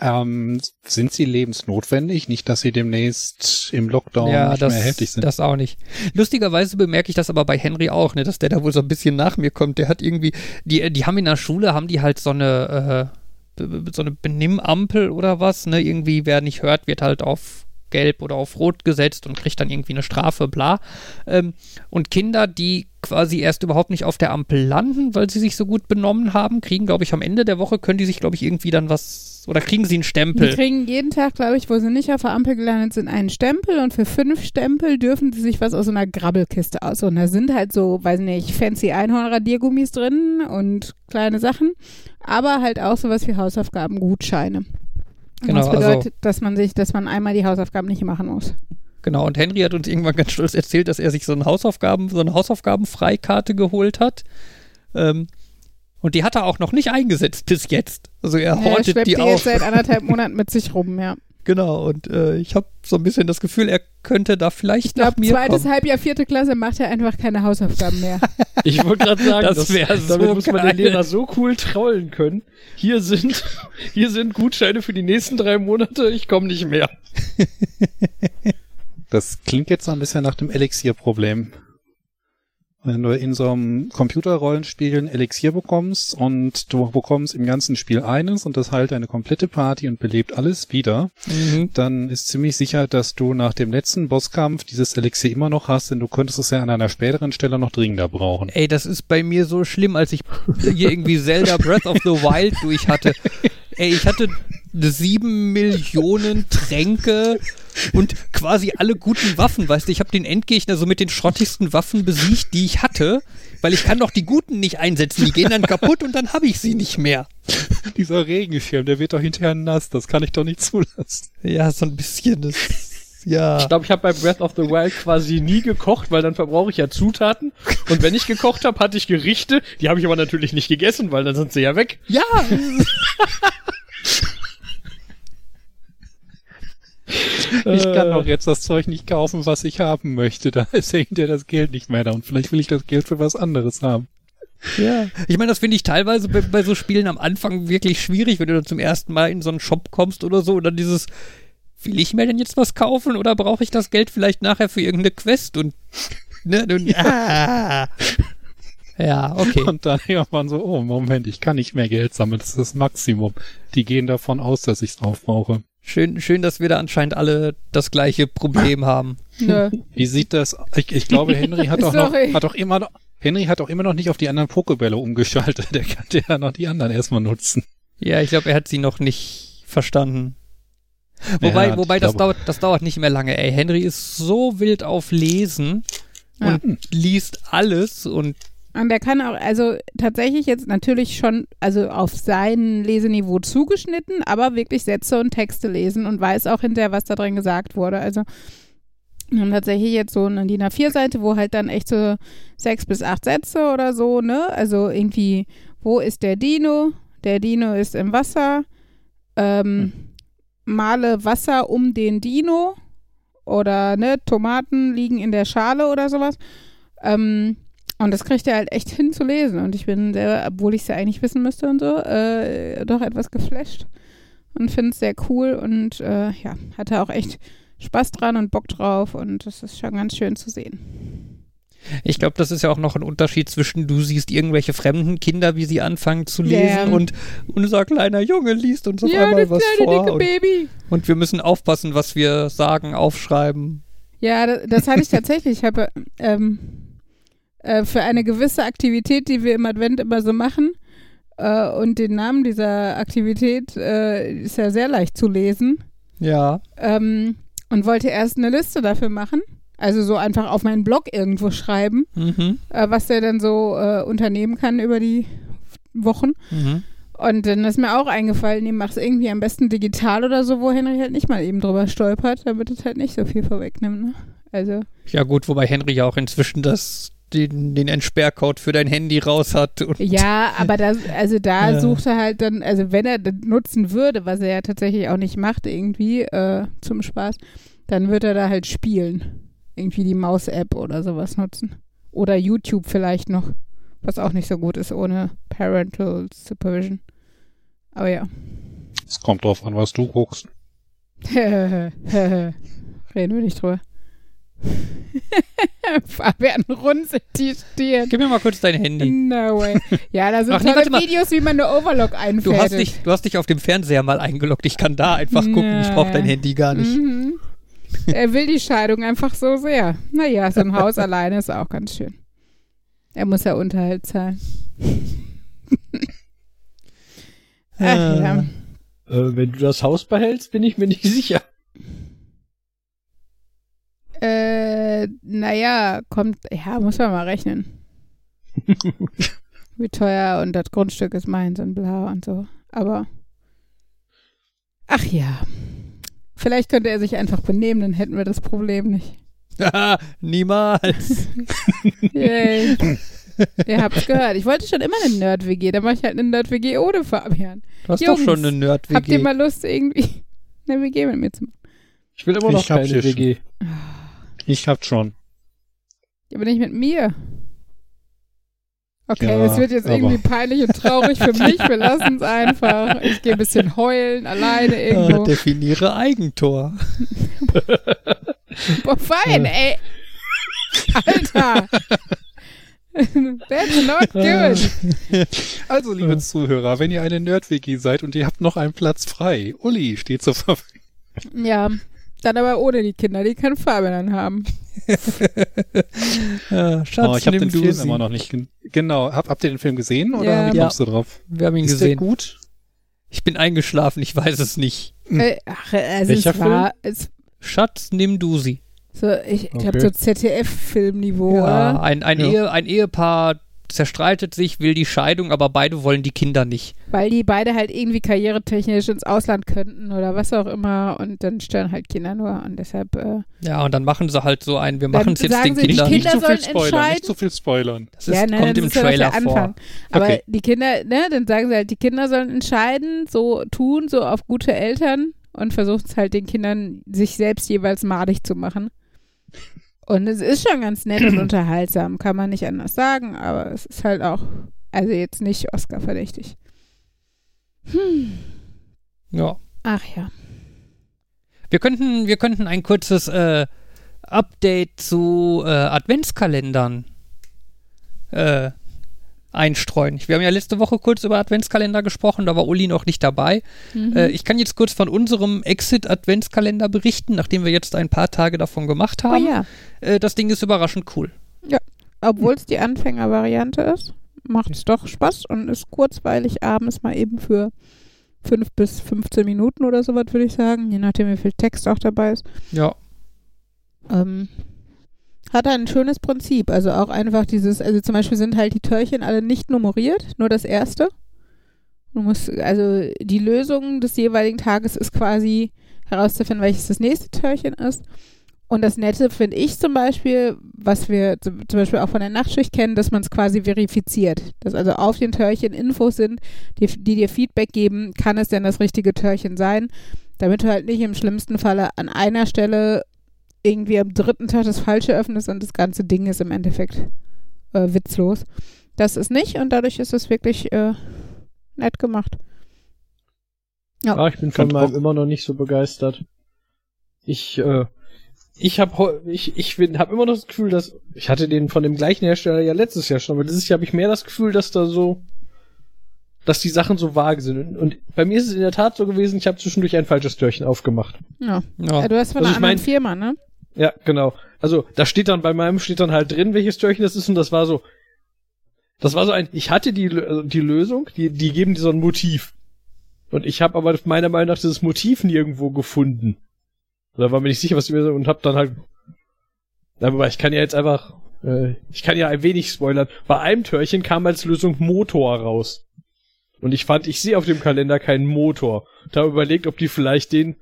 [SPEAKER 3] Ähm, sind sie lebensnotwendig? Nicht, dass sie demnächst im Lockdown
[SPEAKER 1] ja,
[SPEAKER 3] nicht
[SPEAKER 1] das,
[SPEAKER 3] mehr erhältlich sind.
[SPEAKER 1] Das auch nicht. Lustigerweise bemerke ich das aber bei Henry auch, ne, dass der da wohl so ein bisschen nach mir kommt. Der hat irgendwie, die, die haben in der Schule, haben die halt so eine, äh, so eine Benimmampel oder was, ne? Irgendwie, wer nicht hört, wird halt auf gelb oder auf rot gesetzt und kriegt dann irgendwie eine Strafe, bla. Ähm, und Kinder, die quasi erst überhaupt nicht auf der Ampel landen, weil sie sich so gut benommen haben, kriegen, glaube ich, am Ende der Woche können die sich, glaube ich, irgendwie dann was oder kriegen sie einen Stempel?
[SPEAKER 2] Die kriegen jeden Tag, glaube ich, wo sie nicht auf der Ampel gelandet sind, einen Stempel und für fünf Stempel dürfen sie sich was aus so einer Grabbelkiste aussuchen. Da sind halt so, weiß nicht, fancy Einhornradiergummis drin und kleine Sachen, aber halt auch sowas wie Hausaufgabengutscheine.
[SPEAKER 1] Genau,
[SPEAKER 2] das bedeutet,
[SPEAKER 1] also,
[SPEAKER 2] dass man sich, dass man einmal die Hausaufgaben nicht machen muss.
[SPEAKER 1] Genau, und Henry hat uns irgendwann ganz stolz erzählt, dass er sich so, ein Hausaufgaben, so eine Hausaufgabenfreikarte geholt hat. Ähm, und die hat er auch noch nicht eingesetzt bis jetzt. Also er
[SPEAKER 2] Ja,
[SPEAKER 1] hortet
[SPEAKER 2] er
[SPEAKER 1] die
[SPEAKER 2] die
[SPEAKER 1] auf.
[SPEAKER 2] jetzt seit anderthalb <laughs> Monaten mit sich rum, ja.
[SPEAKER 1] Genau, und äh, ich habe so ein bisschen das Gefühl, er könnte da vielleicht
[SPEAKER 2] Ich glaube,
[SPEAKER 1] nach mir
[SPEAKER 2] zweites
[SPEAKER 1] kommen.
[SPEAKER 2] Halbjahr, vierte Klasse macht er einfach keine Hausaufgaben mehr. <laughs>
[SPEAKER 4] Ich wollte gerade sagen,
[SPEAKER 1] Das
[SPEAKER 4] das
[SPEAKER 1] wär
[SPEAKER 4] damit
[SPEAKER 1] so
[SPEAKER 4] muss man den Lehrer so cool trollen können. Hier sind, hier sind Gutscheine für die nächsten drei Monate, ich komme nicht mehr. <laughs>
[SPEAKER 3] Das klingt jetzt so ein bisschen nach dem Elixier-Problem. Wenn du in so einem Computerrollenspiel ein Elixier bekommst und du bekommst im ganzen Spiel eines und das heilt eine komplette Party und belebt alles wieder,
[SPEAKER 1] Mhm.
[SPEAKER 3] dann ist ziemlich sicher, dass du nach dem letzten Bosskampf dieses Elixier immer noch hast, denn du könntest es ja an einer späteren Stelle noch dringender brauchen.
[SPEAKER 1] Ey, das ist bei mir so schlimm, als ich hier irgendwie Zelda Breath of the Wild durch hatte. <laughs> Ey, ich hatte sieben Millionen Tränke und quasi alle guten Waffen, weißt du, ich habe den Endgegner so mit den schrottigsten Waffen besiegt, die ich hatte, weil ich kann doch die guten nicht einsetzen, die gehen dann kaputt und dann habe ich sie nicht mehr.
[SPEAKER 3] Dieser Regenschirm, der wird doch hinterher nass, das kann ich doch nicht zulassen.
[SPEAKER 1] Ja, so ein bisschen das ja.
[SPEAKER 4] Ich glaube, ich habe bei Breath of the Wild quasi nie gekocht, weil dann verbrauche ich ja Zutaten. Und wenn ich gekocht habe, hatte ich Gerichte, die habe ich aber natürlich nicht gegessen, weil dann sind sie ja weg.
[SPEAKER 1] Ja, <laughs>
[SPEAKER 3] Ich kann doch jetzt das Zeug nicht kaufen, was ich haben möchte. Da ist ja hinterher das Geld nicht mehr da und vielleicht will ich das Geld für was anderes haben.
[SPEAKER 1] Ja. Ich meine, das finde ich teilweise bei, bei so Spielen am Anfang wirklich schwierig, wenn du dann zum ersten Mal in so einen Shop kommst oder so und dann dieses, will ich mir denn jetzt was kaufen oder brauche ich das Geld vielleicht nachher für irgendeine Quest und, ne, und ja. ja, okay.
[SPEAKER 3] Und dann irgendwann so, oh Moment, ich kann nicht mehr Geld sammeln, das ist das Maximum. Die gehen davon aus, dass ich es aufbrauche.
[SPEAKER 1] Schön, schön, dass wir da anscheinend alle das gleiche Problem <laughs> haben.
[SPEAKER 2] Nö.
[SPEAKER 3] Wie sieht das? Ich, ich glaube, Henry hat auch noch, hat auch immer noch, Henry hat auch immer noch nicht auf die anderen Pokebälle umgeschaltet. <laughs> Der kann ja noch die anderen erstmal nutzen.
[SPEAKER 1] Ja, ich glaube, er hat sie noch nicht verstanden. Wobei,
[SPEAKER 3] Ja,
[SPEAKER 1] wobei das
[SPEAKER 3] glaube-
[SPEAKER 1] dauert, das dauert nicht mehr lange, ey. Henry ist so wild auf Lesen
[SPEAKER 2] Ja.
[SPEAKER 1] und liest alles und
[SPEAKER 2] Und der kann auch, also tatsächlich jetzt natürlich schon, also auf sein Leseniveau zugeschnitten, aber wirklich Sätze und Texte lesen und weiß auch hinterher, was da drin gesagt wurde. Also wir haben tatsächlich jetzt so eine DIN A4-Seite, wo halt dann echt so sechs bis acht Sätze oder so, ne? Also irgendwie, wo ist der Dino? Der Dino ist im Wasser. Ähm, Male Wasser um den Dino. Oder, ne, Tomaten liegen in der Schale oder sowas. Ähm, und das kriegt er halt echt hin zu lesen. Und ich bin sehr, obwohl ich es ja eigentlich wissen müsste und so, äh, doch etwas geflasht und finde es sehr cool und äh, ja, hatte auch echt Spaß dran und Bock drauf und das ist schon ganz schön zu sehen.
[SPEAKER 1] Ich glaube, das ist ja auch noch ein Unterschied zwischen du siehst irgendwelche fremden Kinder, wie sie anfangen zu lesen
[SPEAKER 2] Ja.
[SPEAKER 1] und unser kleiner Junge liest uns auf
[SPEAKER 2] ja,
[SPEAKER 1] einmal was
[SPEAKER 2] kleine
[SPEAKER 1] vor und,
[SPEAKER 2] Baby.
[SPEAKER 1] und wir müssen aufpassen, was wir sagen, aufschreiben.
[SPEAKER 2] Ja, das, das hatte ich tatsächlich. Ich habe ähm, äh, für eine gewisse Aktivität, die wir im Advent immer so machen, äh, und den Namen dieser Aktivität äh, ist ja sehr leicht zu lesen.
[SPEAKER 1] Ja.
[SPEAKER 2] ähm, und wollte erst eine Liste dafür machen. Also so einfach auf meinen Blog irgendwo schreiben,
[SPEAKER 1] Mhm.
[SPEAKER 2] äh, was der dann so unternehmen kann über die Wochen.
[SPEAKER 1] Mhm.
[SPEAKER 2] Und dann ist mir auch eingefallen, nee, mach's irgendwie am besten digital oder so, wo Henry halt nicht mal eben drüber stolpert, damit es halt nicht so viel vorwegnimmt. Ne? Also,
[SPEAKER 1] Ja gut, wobei Henry ja auch inzwischen das den, den Entsperrcode für dein Handy raus hat. Und
[SPEAKER 2] Ja, aber das, also da
[SPEAKER 1] Ja.
[SPEAKER 2] sucht er halt dann, also wenn er das nutzen würde, was er ja tatsächlich auch nicht macht, irgendwie äh, zum Spaß, dann wird er da halt spielen. Irgendwie die Maus-App oder sowas nutzen. Oder YouTube vielleicht noch, was auch nicht so gut ist ohne Parental Supervision. Aber ja.
[SPEAKER 3] Es kommt drauf an, was du guckst. <laughs>
[SPEAKER 2] Reden wir nicht drüber. <laughs> Fabian runzelt die Stirn.
[SPEAKER 1] gib mir mal kurz dein Handy.
[SPEAKER 2] No way. Ja, da sind
[SPEAKER 1] Ach nee,
[SPEAKER 2] tolle. Videos, wie man eine Overlock einfädelt.
[SPEAKER 1] Du hast, dich, du hast dich auf dem Fernseher mal eingeloggt. Ich kann da einfach gucken. Ich brauche dein Handy gar nicht.
[SPEAKER 2] Mhm. Er will die Scheidung einfach so sehr. Naja, so ein Haus <laughs> alleine ist auch ganz schön. Er muss ja Unterhalt zahlen. Ach ja.
[SPEAKER 4] Äh, wenn du das Haus behältst, bin ich mir nicht sicher.
[SPEAKER 2] Äh, naja, kommt, ja, muss man mal rechnen. <laughs> Wie teuer und das Grundstück ist meins und bla und so. Aber, ach ja. Vielleicht könnte er sich einfach benehmen, dann hätten wir das Problem nicht. <laughs>
[SPEAKER 1] Niemals. <laughs>
[SPEAKER 2] Yay. Ihr habt's gehört. Ich wollte schon immer eine Nerd-WG. Da mache ich halt eine Nerd-WG ohne Fabian.
[SPEAKER 1] Du hast
[SPEAKER 2] Jungs,
[SPEAKER 1] doch schon eine
[SPEAKER 2] Habt ihr
[SPEAKER 1] Nerd-WG.
[SPEAKER 2] mal Lust, irgendwie eine WG mit mir zu machen?
[SPEAKER 4] Ich will immer noch
[SPEAKER 3] Ich
[SPEAKER 4] keine WG.
[SPEAKER 3] Ich hab schon.
[SPEAKER 2] Aber nicht mit mir. Okay,
[SPEAKER 3] Ja,
[SPEAKER 2] es wird jetzt irgendwie peinlich und traurig für <laughs> mich. Wir lassen es einfach. Ich gehe ein bisschen heulen, alleine
[SPEAKER 1] Ah,
[SPEAKER 2] irgendwo.
[SPEAKER 1] definiere Eigentor. <laughs>
[SPEAKER 2] Boah, fein, ey. Alter. <laughs> That's not good.
[SPEAKER 3] Also, liebe Zuhörer, wenn ihr eine Nerd-WG seid und ihr habt noch einen Platz frei, Uli steht zur Verfügung.
[SPEAKER 2] Ja, dann aber ohne die Kinder. Die kann Fabian dann haben.
[SPEAKER 1] Ja, <laughs> Schatz,
[SPEAKER 3] oh, ich habe
[SPEAKER 1] nimm
[SPEAKER 3] den Film
[SPEAKER 1] sie.
[SPEAKER 3] immer noch nicht. gen- Genau, hab, habt ihr den Film gesehen oder
[SPEAKER 2] Ja.
[SPEAKER 3] wie kommst du drauf?
[SPEAKER 1] Wir haben ihn
[SPEAKER 3] Ist der
[SPEAKER 1] gesehen.
[SPEAKER 3] gut?
[SPEAKER 1] Ich bin eingeschlafen, ich weiß es nicht.
[SPEAKER 2] Äh, ach, also
[SPEAKER 4] Welcher
[SPEAKER 2] es war, es,
[SPEAKER 1] Schatz, nimm du sie.
[SPEAKER 2] so, ich, ich habe
[SPEAKER 4] Okay.
[SPEAKER 2] so ZDF-Filmniveau,
[SPEAKER 1] Ja, ein, ein,
[SPEAKER 3] Ja.
[SPEAKER 1] Ehe, ein Ehepaar zerstreitet sich, will die Scheidung, aber beide wollen die Kinder nicht.
[SPEAKER 2] Weil die beide halt irgendwie karrieretechnisch ins Ausland könnten oder was auch immer und dann stören halt Kinder nur und deshalb äh,
[SPEAKER 1] Ja, und dann machen sie halt so ein, wir machen es jetzt den
[SPEAKER 2] sie, die
[SPEAKER 1] Kindern.
[SPEAKER 2] Kinder
[SPEAKER 3] nicht zu viel
[SPEAKER 2] sollen
[SPEAKER 3] spoilern,
[SPEAKER 2] entscheiden.
[SPEAKER 3] nicht zu viel spoilern.
[SPEAKER 1] Das ist,
[SPEAKER 2] ja, nein,
[SPEAKER 1] kommt
[SPEAKER 2] das
[SPEAKER 1] im
[SPEAKER 2] ist ja
[SPEAKER 1] Trailer
[SPEAKER 2] der
[SPEAKER 1] vor.
[SPEAKER 2] Anfang. Aber
[SPEAKER 3] Okay.
[SPEAKER 2] die Kinder, ne, dann sagen sie halt, die Kinder sollen entscheiden, so tun, so auf gute Eltern und versuchen es halt den Kindern, sich selbst jeweils madig zu machen. Und es ist schon ganz nett und <clears throat> unterhaltsam, kann man nicht anders sagen, aber es ist halt auch, also jetzt nicht Oscar-verdächtig. Hm.
[SPEAKER 1] Ja.
[SPEAKER 2] Ach ja.
[SPEAKER 1] Wir könnten, wir könnten ein kurzes äh, Update zu äh, Adventskalendern äh, einstreuen. Wir haben ja letzte Woche kurz über Adventskalender gesprochen, da war Uli noch nicht dabei.
[SPEAKER 2] Mhm.
[SPEAKER 1] Äh, ich kann jetzt kurz von unserem Exit-Adventskalender berichten, nachdem wir jetzt ein paar Tage davon gemacht
[SPEAKER 2] oh
[SPEAKER 1] haben.
[SPEAKER 2] ja.
[SPEAKER 1] äh, das Ding ist überraschend cool.
[SPEAKER 2] Obwohl es die Anfängervariante ist, macht es doch Spaß und ist kurzweilig abends mal eben für fünf bis 15 Minuten oder sowas, würde ich sagen, je nachdem, wie viel Text auch dabei ist.
[SPEAKER 1] Ja.
[SPEAKER 2] Ähm, hat ein schönes Prinzip. Also auch einfach dieses, also zum Beispiel sind halt die Türchen alle nicht nummeriert, nur das erste. Du musst, also die Lösung des jeweiligen Tages ist quasi herauszufinden, welches das nächste Türchen ist. Und das Nette finde ich zum Beispiel, was wir zum Beispiel auch von der Nachtschicht kennen, dass man es quasi verifiziert. Dass also auf den Türchen Infos sind, die, die dir Feedback geben, kann es denn das richtige Türchen sein, damit du halt nicht im schlimmsten Falle an einer Stelle irgendwie am dritten Tag das Falsche öffnest und das ganze Ding ist im Endeffekt äh, witzlos. Das ist nicht und dadurch ist es wirklich äh, nett gemacht. Ja.
[SPEAKER 4] Ah, ich bin von meinem immer noch nicht so begeistert. Ich, äh, ich habe ich, ich bin, hab immer noch das Gefühl, dass ich hatte den von dem gleichen Hersteller ja letztes Jahr schon, aber dieses Jahr habe ich mehr das Gefühl, dass da so, dass die Sachen so vage sind. Und, und bei mir ist es in der Tat so gewesen, ich habe zwischendurch ein falsches Türchen aufgemacht.
[SPEAKER 2] Ja.
[SPEAKER 1] ja.
[SPEAKER 2] Du hast von
[SPEAKER 4] Also
[SPEAKER 2] einer anderen
[SPEAKER 4] mein-
[SPEAKER 2] Firma, ne?
[SPEAKER 4] Ja, genau. Also da steht dann bei meinem steht dann halt drin, welches Türchen das ist und das war so, das war so ein, ich hatte die also die Lösung, die die geben dir so ein Motiv und ich habe aber meiner Meinung nach dieses Motiv nirgendwo gefunden. Da war mir nicht sicher, was die mir und hab dann halt, aber ich kann ja jetzt einfach, äh, ich kann ja ein wenig spoilern. Bei einem Türchen kam als Lösung Motor raus und ich fand, ich sehe auf dem Kalender keinen Motor. Da überlegt, ob die vielleicht den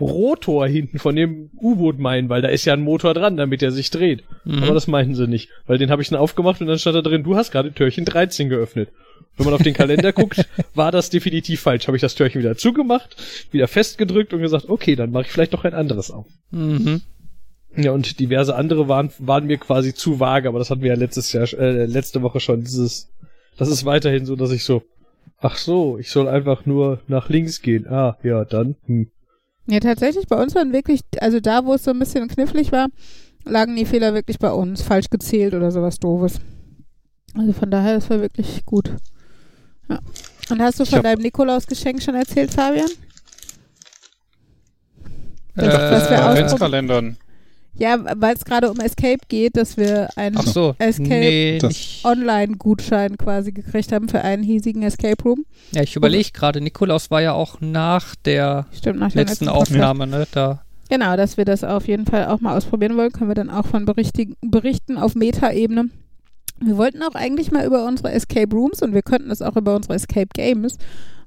[SPEAKER 4] Rotor hinten von dem U-Boot meinen, weil da ist ja ein Motor dran, damit er sich dreht.
[SPEAKER 1] Mhm.
[SPEAKER 4] Aber das meinten sie nicht, weil den habe ich dann aufgemacht und dann stand da drin, du hast gerade Türchen 13 geöffnet. Wenn man auf den Kalender <laughs> guckt, war das definitiv falsch. Habe ich das Türchen wieder zugemacht, wieder festgedrückt und gesagt, okay, dann mache ich vielleicht doch ein anderes auf.
[SPEAKER 1] Mhm.
[SPEAKER 4] Ja, und diverse andere waren, waren mir quasi zu vage, aber das hatten wir ja letztes Jahr, äh, letzte Woche schon. Dieses, das ist weiterhin so, dass ich so, ach so, ich soll einfach nur nach links gehen. Ah, ja, dann. Hm.
[SPEAKER 2] Ja, tatsächlich, bei uns waren wirklich, also da, wo es so ein bisschen knifflig war, lagen die Fehler wirklich bei uns. Falsch gezählt oder sowas Doofes. Also von daher, das war wirklich gut. Ja. Und hast du von deinem Nikolausgeschenk schon erzählt, Fabian?
[SPEAKER 1] Äh,
[SPEAKER 2] was wir ausprobieren-
[SPEAKER 3] Adventskalendern.
[SPEAKER 2] Ja, weil es gerade um Escape geht, dass wir einen
[SPEAKER 1] so.
[SPEAKER 2] Escape
[SPEAKER 1] Nee,
[SPEAKER 3] Das-
[SPEAKER 1] nicht.
[SPEAKER 2] Online-Gutschein quasi gekriegt haben für einen hiesigen Escape Room.
[SPEAKER 1] Ja, ich überlege gerade, Nikolaus war ja auch nach der
[SPEAKER 2] Stimmt, nach
[SPEAKER 1] letzten
[SPEAKER 2] Podcast.
[SPEAKER 1] Aufnahme, ne? Da.
[SPEAKER 2] Genau, dass wir das auf jeden Fall auch mal ausprobieren wollen, können wir dann auch von berichten auf Meta-Ebene. Wir wollten auch eigentlich mal über unsere Escape Rooms und wir könnten das auch über unsere Escape Games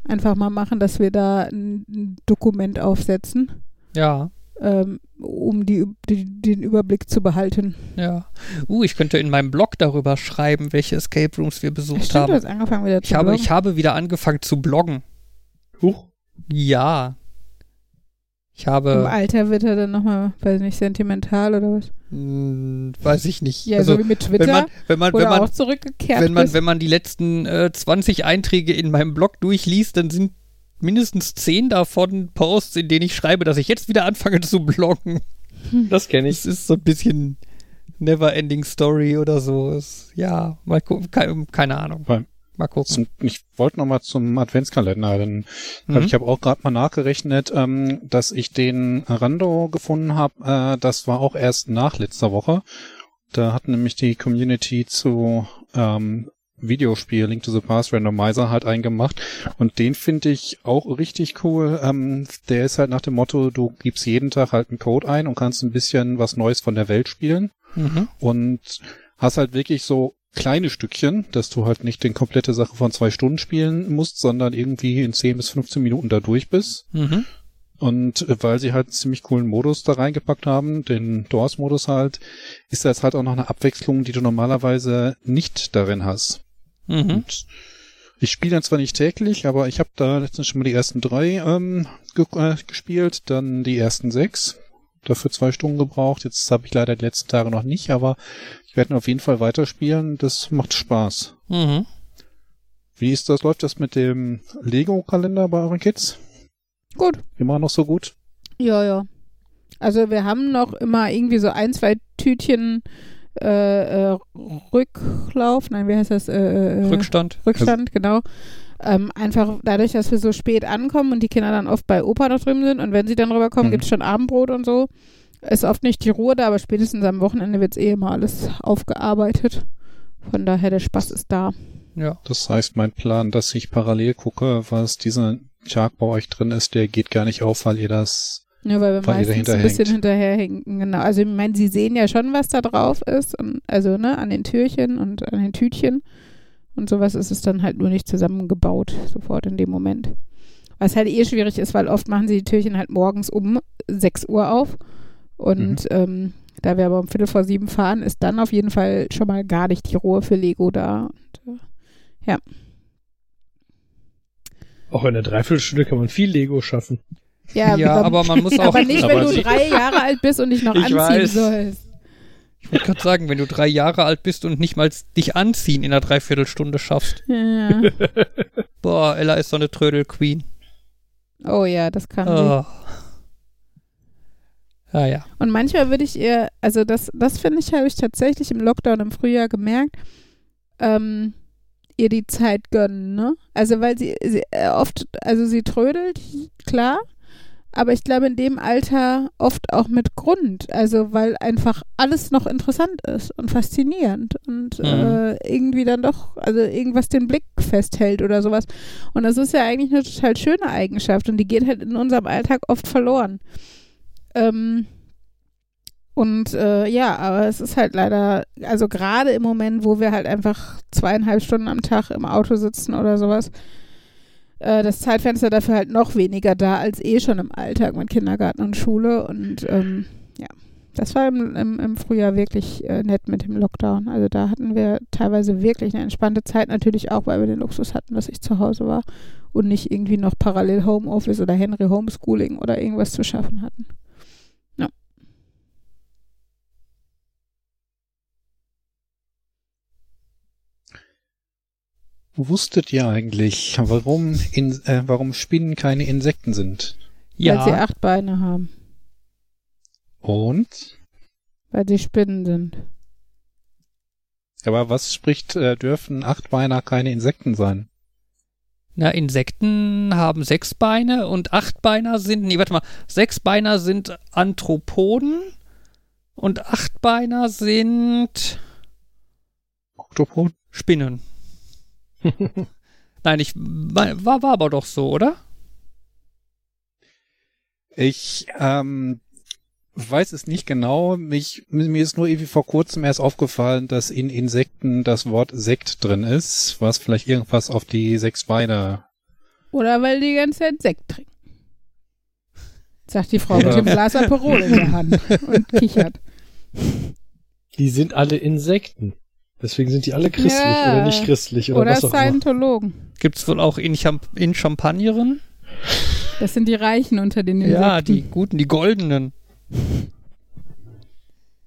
[SPEAKER 2] einfach mal machen, dass wir da ein Dokument aufsetzen,
[SPEAKER 1] Ja,
[SPEAKER 2] ähm, um die, die, den Überblick zu behalten.
[SPEAKER 1] ja. Uh, ich könnte in meinem Blog darüber schreiben, welche Escape Rooms wir besucht
[SPEAKER 2] Stimmt, du
[SPEAKER 1] haben.
[SPEAKER 2] hast angefangen wieder zu
[SPEAKER 1] Ich habe,
[SPEAKER 2] bloggen.
[SPEAKER 1] ich habe wieder angefangen zu bloggen.
[SPEAKER 4] Huch.
[SPEAKER 1] Ja. Ich
[SPEAKER 2] Im
[SPEAKER 1] habe,
[SPEAKER 2] Alter wird er dann nochmal, weiß nicht, sentimental oder was?
[SPEAKER 1] mh, weiß ich nicht.
[SPEAKER 2] Ja,
[SPEAKER 1] also,
[SPEAKER 2] so wie mit Twitter,
[SPEAKER 1] wenn man, wenn man,
[SPEAKER 2] wo
[SPEAKER 1] wenn
[SPEAKER 2] du
[SPEAKER 1] man,
[SPEAKER 2] auch zurückgekehrt
[SPEAKER 1] wenn man,
[SPEAKER 2] bist.
[SPEAKER 1] wenn man die letzten äh, 20 Einträge in meinem Blog durchliest, dann sind mindestens 10 davon Posts, in denen ich schreibe, dass ich jetzt wieder anfange zu bloggen.
[SPEAKER 4] Das kenne ich.
[SPEAKER 1] Es ist so ein bisschen Never Ending Story oder so. Es, ja, mal gucken, keine, keine Ahnung.
[SPEAKER 3] Weil-
[SPEAKER 1] Mal gucken.
[SPEAKER 3] Zum, ich wollte noch mal zum Adventskalender, denn
[SPEAKER 1] Mhm.
[SPEAKER 3] ich habe auch gerade mal nachgerechnet, ähm, dass ich den Rando gefunden habe. Äh, das war auch erst nach letzter Woche. Da hat nämlich die Community zu ähm, Videospiel Link to the Past Randomizer halt eingemacht und den finde ich auch richtig cool. Ähm, der ist halt nach dem Motto, du gibst jeden Tag halt einen Code ein und kannst ein bisschen was Neues von der Welt spielen
[SPEAKER 1] Mhm.
[SPEAKER 3] und hast halt wirklich so kleine Stückchen, dass du halt nicht den komplette Sache von zwei Stunden spielen musst, sondern irgendwie in 10 bis 15 Minuten da durch bist.
[SPEAKER 1] Mhm.
[SPEAKER 3] Und äh, weil sie halt einen ziemlich coolen Modus da reingepackt haben, den Doors-Modus halt, ist das halt auch noch eine Abwechslung, die du normalerweise nicht darin hast.
[SPEAKER 1] Mhm.
[SPEAKER 3] Und ich spiele dann zwar nicht täglich, aber ich habe da letztens schon mal die ersten drei ähm, ge äh, gespielt, dann die ersten sechs. Dafür zwei Stunden gebraucht. Jetzt habe ich leider die letzten Tage noch nicht, aber ich werde auf jeden Fall weiterspielen. Das macht Spaß.
[SPEAKER 1] Mhm.
[SPEAKER 3] Wie ist das? Läuft das mit dem Lego-Kalender bei euren Kids?
[SPEAKER 2] Gut.
[SPEAKER 3] Immer noch so gut?
[SPEAKER 2] Ja, ja. Also wir haben noch immer irgendwie so ein, zwei Tütchen äh, äh, Rücklauf, nein, wie heißt das? Äh, äh,
[SPEAKER 1] Rückstand.
[SPEAKER 2] Rückstand, genau. Ähm, einfach dadurch, dass wir so spät ankommen und die Kinder dann oft bei Opa noch drüben sind und wenn sie dann rüberkommen,
[SPEAKER 3] Mhm.
[SPEAKER 2] gibt es schon Abendbrot und so. Ist oft nicht die Ruhe da, aber spätestens am Wochenende wird es eh immer alles aufgearbeitet. Von daher, der Spaß ist da.
[SPEAKER 1] Ja.
[SPEAKER 3] Das heißt, mein Plan, dass ich parallel gucke, was dieser Tag bei euch drin ist, der geht gar nicht auf, weil ihr das
[SPEAKER 2] Ja, weil wir
[SPEAKER 3] Weil
[SPEAKER 2] meistens ein bisschen hinterherhinken, genau. Also ich meine, sie sehen ja schon, was da drauf ist, und, also ne, an den Türchen und an den Tütchen und sowas ist es dann halt nur nicht zusammengebaut, sofort in dem Moment. Was halt eh schwierig ist, weil oft machen sie die Türchen halt morgens um 6 Uhr auf und ähm, da wir aber um Viertel vor sieben fahren, ist dann auf jeden Fall schon mal gar nicht die Ruhe für Lego da. Und, äh,
[SPEAKER 4] Auch in einer Dreiviertelstunde kann man viel Lego schaffen.
[SPEAKER 2] Ja,
[SPEAKER 1] Ja,
[SPEAKER 2] aber,
[SPEAKER 1] man muss <laughs> auch.
[SPEAKER 2] aber nicht, wenn
[SPEAKER 3] Aber
[SPEAKER 2] du drei Jahre alt bist und dich noch anziehen
[SPEAKER 4] weiß.
[SPEAKER 2] sollst.
[SPEAKER 1] Ich wollte gerade sagen, wenn du drei Jahre alt bist und nicht mal dich anziehen in einer Dreiviertelstunde schaffst.
[SPEAKER 2] Ja. <laughs>
[SPEAKER 1] Boah, Ella ist so eine Trödel-Queen.
[SPEAKER 2] Oh ja, das kann sie.
[SPEAKER 1] Oh. Ja, ja.
[SPEAKER 2] Und manchmal würde ich ihr, also das, das finde ich, habe ich tatsächlich im Lockdown im Frühjahr gemerkt, ähm, ihr die Zeit gönnen, ne? Also weil sie, sie äh, oft, also sie trödelt, klar, aber ich glaube in dem Alter oft auch mit Grund, also weil einfach alles noch interessant ist und faszinierend und
[SPEAKER 1] Mhm.
[SPEAKER 2] äh, irgendwie dann doch, also irgendwas den Blick festhält oder sowas. Und das ist ja eigentlich eine total schöne Eigenschaft und die geht halt in unserem Alltag oft verloren. Ähm, und äh, ja, aber es ist halt leider, also gerade im Moment, wo wir halt einfach zweieinhalb Stunden am Tag im Auto sitzen oder sowas, äh, das Zeitfenster dafür halt noch weniger da als eh schon im Alltag mit Kindergarten und Schule. Und ähm, ja, das war im, im, im Frühjahr wirklich äh, nett mit dem Lockdown. Also da hatten wir teilweise wirklich eine entspannte Zeit, natürlich auch, weil wir den Luxus hatten, dass ich zu Hause war und nicht irgendwie noch parallel Homeoffice oder Henry Homeschooling oder irgendwas zu schaffen hatten.
[SPEAKER 3] Wusstet ihr eigentlich, warum, in, äh, warum Spinnen keine Insekten sind?
[SPEAKER 2] Weil sie
[SPEAKER 1] Ja,
[SPEAKER 2] acht Beine haben.
[SPEAKER 3] Und?
[SPEAKER 2] Weil sie Spinnen sind.
[SPEAKER 3] Aber was spricht, äh, dürfen Achtbeiner keine Insekten sein?
[SPEAKER 1] na, Insekten haben sechs Beine und Achtbeiner sind, nee, warte mal, Sechsbeiner sind Anthropoden und Achtbeiner sind
[SPEAKER 3] Oktopod?
[SPEAKER 1] Spinnen. <laughs> Nein, ich war, war aber doch so, oder?
[SPEAKER 3] Ich ähm, weiß es nicht genau. Mich, mir ist nur irgendwie vor kurzem erst aufgefallen, dass in Insekten das Wort Sekt drin ist, was vielleicht irgendwas auf die sechs Beine.
[SPEAKER 2] Oder weil die ganze Zeit Sekt trinken. Sagt die Frau mit dem Glas Aperol in der Hand <laughs> und kichert.
[SPEAKER 4] Die sind alle Insekten. Deswegen sind die alle christlich
[SPEAKER 2] Ja.
[SPEAKER 4] oder nicht christlich oder,
[SPEAKER 2] Oder
[SPEAKER 4] was auch immer.
[SPEAKER 2] Scientologen.
[SPEAKER 1] Gibt's wohl auch in, Champ in Champagnerin?
[SPEAKER 2] Das sind die Reichen unter den Insekten.
[SPEAKER 1] Ja, die guten, die goldenen.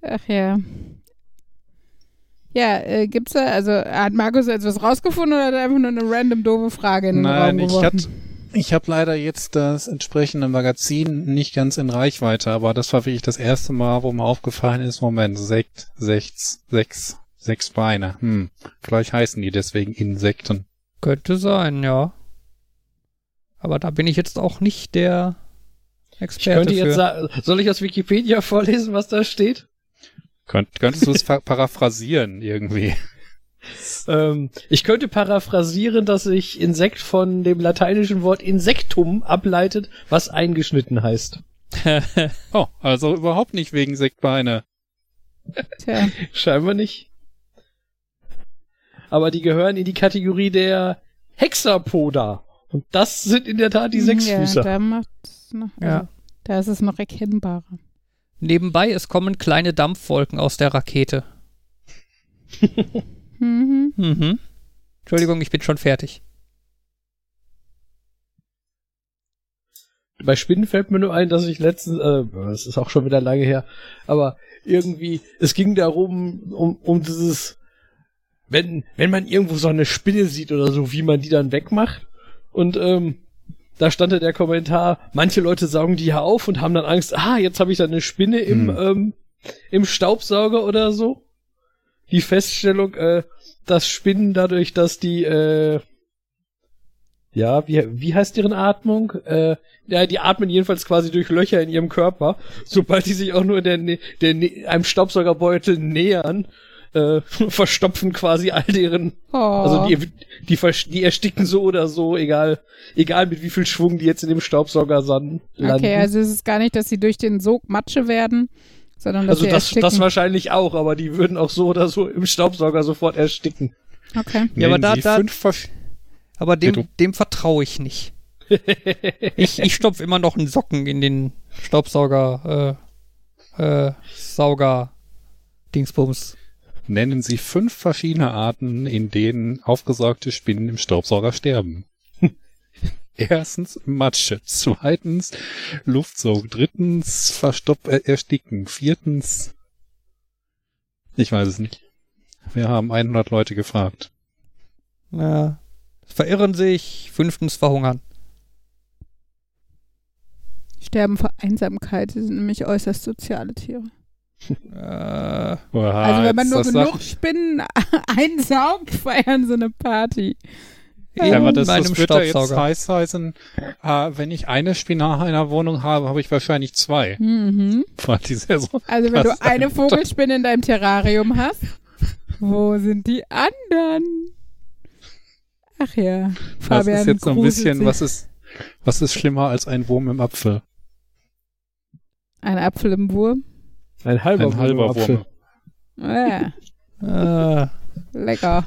[SPEAKER 2] Ach ja. Ja, äh, gibt's da, also hat Markus etwas rausgefunden oder hat er einfach nur eine random doofe Frage in den
[SPEAKER 3] Nein,
[SPEAKER 2] Raum
[SPEAKER 3] ich
[SPEAKER 2] geworfen?
[SPEAKER 3] hatte, ich habe leider jetzt das entsprechende Magazin nicht ganz in Reichweite, aber das war wirklich das erste Mal, wo mir aufgefallen ist, Moment, Sekt, sechs, sechs, sechs Beine. Hm, vielleicht heißen die deswegen Insekten.
[SPEAKER 1] Könnte sein, ja. Aber da bin ich jetzt auch nicht der
[SPEAKER 4] Ich
[SPEAKER 1] Experte
[SPEAKER 4] könnte jetzt
[SPEAKER 1] für.
[SPEAKER 4] sagen, soll ich aus Wikipedia <laughs> vorlesen, was da steht?
[SPEAKER 3] Könnt, könntest du es paraphrasieren irgendwie? <laughs>
[SPEAKER 4] Ähm, ich könnte paraphrasieren, dass sich Insekt von dem lateinischen Wort insectum ableitet, was eingeschnitten heißt.
[SPEAKER 3] Oh, also überhaupt nicht wegen Sektbeine.
[SPEAKER 2] Tja,
[SPEAKER 4] Scheinbar nicht. Aber die gehören in die Kategorie der Hexapoda. Und das sind in der Tat die
[SPEAKER 2] ja,
[SPEAKER 4] Sechsfüßer.
[SPEAKER 2] da macht's noch, also,
[SPEAKER 1] Ja.
[SPEAKER 2] da ist es noch erkennbarer.
[SPEAKER 1] Nebenbei, es kommen kleine Dampfwolken aus der Rakete. <laughs>
[SPEAKER 2] Mhm.
[SPEAKER 1] Mhm. Entschuldigung, ich bin schon fertig.
[SPEAKER 4] Bei Spinnen fällt mir nur ein, dass ich letztens, äh, das ist auch schon wieder lange her, aber irgendwie, es ging darum, um, um dieses, wenn, wenn man irgendwo so eine Spinne sieht oder so, wie man die dann wegmacht. Und ähm, da stand da der Kommentar, manche Leute saugen die ja auf und haben dann Angst, ah, jetzt habe ich da eine Spinne im,
[SPEAKER 3] Hm.
[SPEAKER 4] ähm, im Staubsauger oder so. Die Feststellung, äh, dass Spinnen dadurch, dass die, äh, ja, wie, wie heißt deren Atmung? Äh, ja, die atmen jedenfalls quasi durch Löcher in ihrem Körper. <laughs> Sobald die sich auch nur der, der, einem Staubsaugerbeutel nähern, äh, <laughs> verstopfen quasi all deren,
[SPEAKER 2] Oh.
[SPEAKER 4] also die, die, die ersticken so oder so, egal, egal mit wie viel Schwung die jetzt in dem Staubsauger landen.
[SPEAKER 2] okay, also es ist gar nicht, dass sie durch den Sog Matsche werden, sondern dass
[SPEAKER 4] also
[SPEAKER 2] sie
[SPEAKER 4] das,
[SPEAKER 2] ersticken.
[SPEAKER 4] das wahrscheinlich auch, aber die würden auch so oder so im Staubsauger sofort ersticken.
[SPEAKER 2] okay.
[SPEAKER 1] Ja, aber da- da- Aber dem, dem vertraue ich nicht. <laughs> ich ich stopfe immer noch einen Socken in den Staubsauger, äh, äh, Sauger, Dingsbums.
[SPEAKER 3] Nennen Sie fünf verschiedene Arten, in denen aufgesaugte Spinnen im Staubsauger sterben. <laughs> Erstens Matsche, zweitens Luftsog, drittens Verstopp äh, ersticken, viertens ich weiß es nicht. Wir haben 100 Leute gefragt.
[SPEAKER 1] Ja, verirren sich, fünftens verhungern.
[SPEAKER 2] Sterben vor Einsamkeit, sie sind nämlich äußerst soziale Tiere.
[SPEAKER 1] Äh,
[SPEAKER 2] Also wenn man nur genug Spinnen <laughs> einsaugt, feiern sie eine Party.
[SPEAKER 1] in
[SPEAKER 3] Ja, aber das, das wird ja jetzt
[SPEAKER 1] Staubsauger.
[SPEAKER 3] heiß heißen, äh, wenn ich eine Spinne in einer Wohnung habe, habe ich wahrscheinlich zwei.
[SPEAKER 2] Mhm.
[SPEAKER 3] Weil die sehr so
[SPEAKER 2] Also wenn du eine Vogelspinne in deinem Terrarium hast, wo sind die anderen? Ach ja,
[SPEAKER 3] Das
[SPEAKER 2] Fabian
[SPEAKER 3] ist jetzt so ein bisschen,
[SPEAKER 2] sich.
[SPEAKER 3] was ist, was ist schlimmer als ein Wurm im Apfel?
[SPEAKER 2] Ein Apfel im Wurm.
[SPEAKER 4] Ein halber,
[SPEAKER 3] Ein halber
[SPEAKER 4] Wurm.
[SPEAKER 3] Wurm.
[SPEAKER 2] Ja.
[SPEAKER 1] Äh,
[SPEAKER 2] lecker.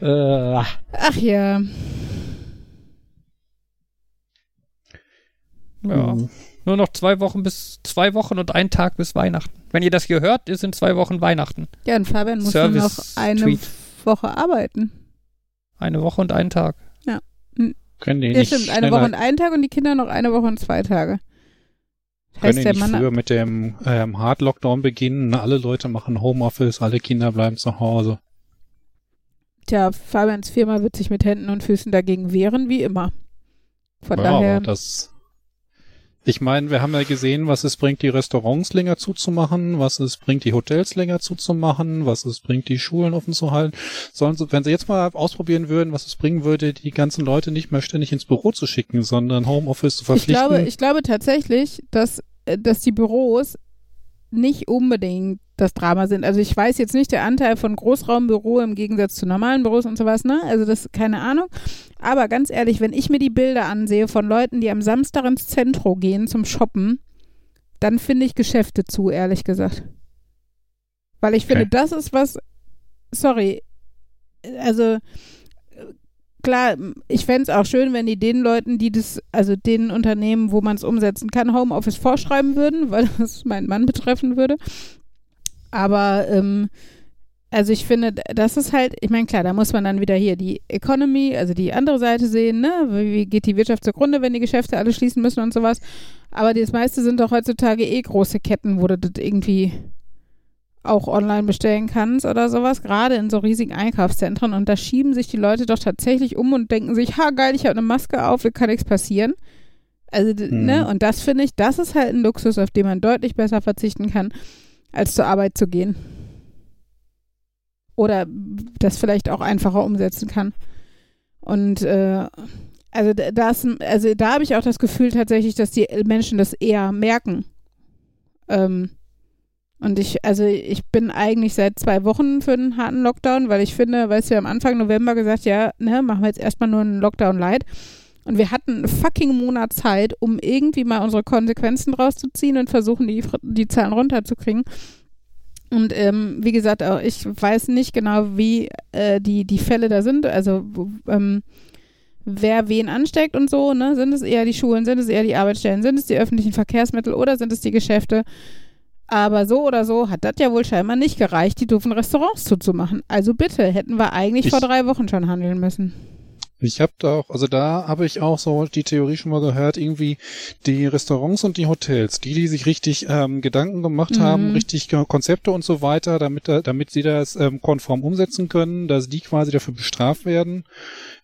[SPEAKER 4] Äh.
[SPEAKER 2] Ach ja.
[SPEAKER 1] Ja.
[SPEAKER 3] Hm.
[SPEAKER 1] Nur noch zwei Wochen bis zwei Wochen und einen Tag bis Weihnachten. Wenn ihr das hier hört, ist in zwei Wochen Weihnachten.
[SPEAKER 2] Ja, und Fabian muss nur noch eine
[SPEAKER 1] Tweet.
[SPEAKER 2] Woche arbeiten.
[SPEAKER 1] Eine Woche und einen Tag. Ja. Hm.
[SPEAKER 3] Können die
[SPEAKER 2] ja,
[SPEAKER 3] nicht.
[SPEAKER 2] Stimmt, eine Woche und einen Tag und die Kinder noch eine Woche und zwei Tage
[SPEAKER 3] können nicht früher mit dem ähm, Hard Lockdown beginnen? Alle Leute machen Homeoffice, alle Kinder bleiben zu Hause.
[SPEAKER 2] Tja, Fabians Firma wird sich mit Händen und Füßen dagegen wehren, wie immer. Von
[SPEAKER 3] ja,
[SPEAKER 2] daher.
[SPEAKER 3] das. Ich meine, wir haben ja gesehen, was es bringt, die Restaurants länger zuzumachen, was es bringt, die Hotels länger zuzumachen, was es bringt, die Schulen offen zu halten. Sollen sie, wenn sie jetzt mal ausprobieren würden, was es bringen würde, die ganzen Leute nicht mehr ständig ins Büro zu schicken, sondern Homeoffice zu
[SPEAKER 2] ich
[SPEAKER 3] verpflichten.
[SPEAKER 2] glaube, ich glaube tatsächlich, dass, dass die Büros nicht unbedingt das Drama sind. Also ich weiß jetzt nicht der Anteil von Großraumbüro im Gegensatz zu normalen Büros und sowas, ne? Also das keine Ahnung. Aber ganz ehrlich, wenn ich mir die Bilder ansehe von Leuten, die am Samstag ins Zentrum gehen zum Shoppen, dann finde ich Geschäfte zu, ehrlich gesagt. Weil ich finde,
[SPEAKER 3] Okay.
[SPEAKER 2] das ist was, sorry, also äh, klar, ich fände es auch schön, wenn die den Leuten, die das, also den Unternehmen, wo man es umsetzen kann, Homeoffice vorschreiben würden, weil <laughs> das meinen Mann betreffen würde. Aber ähm, also ich finde, das ist halt, ich meine, klar, da muss man dann wieder hier die Economy, also die andere Seite sehen, ne? Wie, geht die Wirtschaft zugrunde, wenn die Geschäfte alle schließen müssen und sowas. Aber das meiste sind doch heutzutage eh große Ketten, wo du das irgendwie auch online bestellen kannst oder sowas, gerade in so riesigen Einkaufszentren. Und da schieben sich die Leute doch tatsächlich um und denken sich, ha geil, ich habe eine Maske auf, mir kann nichts passieren. Also, d-
[SPEAKER 3] Mhm.
[SPEAKER 2] ne, und das finde ich, das ist halt ein Luxus, auf den man deutlich besser verzichten kann, als zur Arbeit zu gehen. Oder das vielleicht auch einfacher umsetzen kann. Und äh, also das, also da habe ich auch das Gefühl tatsächlich, dass die Menschen das eher merken. Ähm, und ich, also ich bin eigentlich seit zwei Wochen für einen harten Lockdown, weil ich finde, weißt du, wir haben Anfang November gesagt, ja, ne, machen wir jetzt erstmal nur einen Lockdown light. Und wir hatten einen fucking Monat Zeit, um irgendwie mal unsere Konsequenzen draus zu ziehen und versuchen, die, die Zahlen runterzukriegen. Und ähm, wie gesagt, auch ich weiß nicht genau, wie äh, die, die Fälle da sind, also ähm, wer wen ansteckt und so, ne? Sind es eher die Schulen, sind es eher die Arbeitsstellen, sind es die öffentlichen Verkehrsmittel oder sind es die Geschäfte? Aber so oder so hat das ja wohl scheinbar nicht gereicht, die doofen Restaurants zuzumachen. Also bitte, hätten wir eigentlich
[SPEAKER 3] Ich-
[SPEAKER 2] vor drei Wochen schon handeln müssen.
[SPEAKER 3] Ich habe da auch, also da habe ich auch so die Theorie schon mal gehört, irgendwie die Restaurants und die Hotels, die, die sich richtig ähm, Gedanken gemacht
[SPEAKER 2] Mhm.
[SPEAKER 3] haben, richtig Konzepte und so weiter, damit, da- damit sie das ähm, konform umsetzen können, dass die quasi dafür bestraft werden,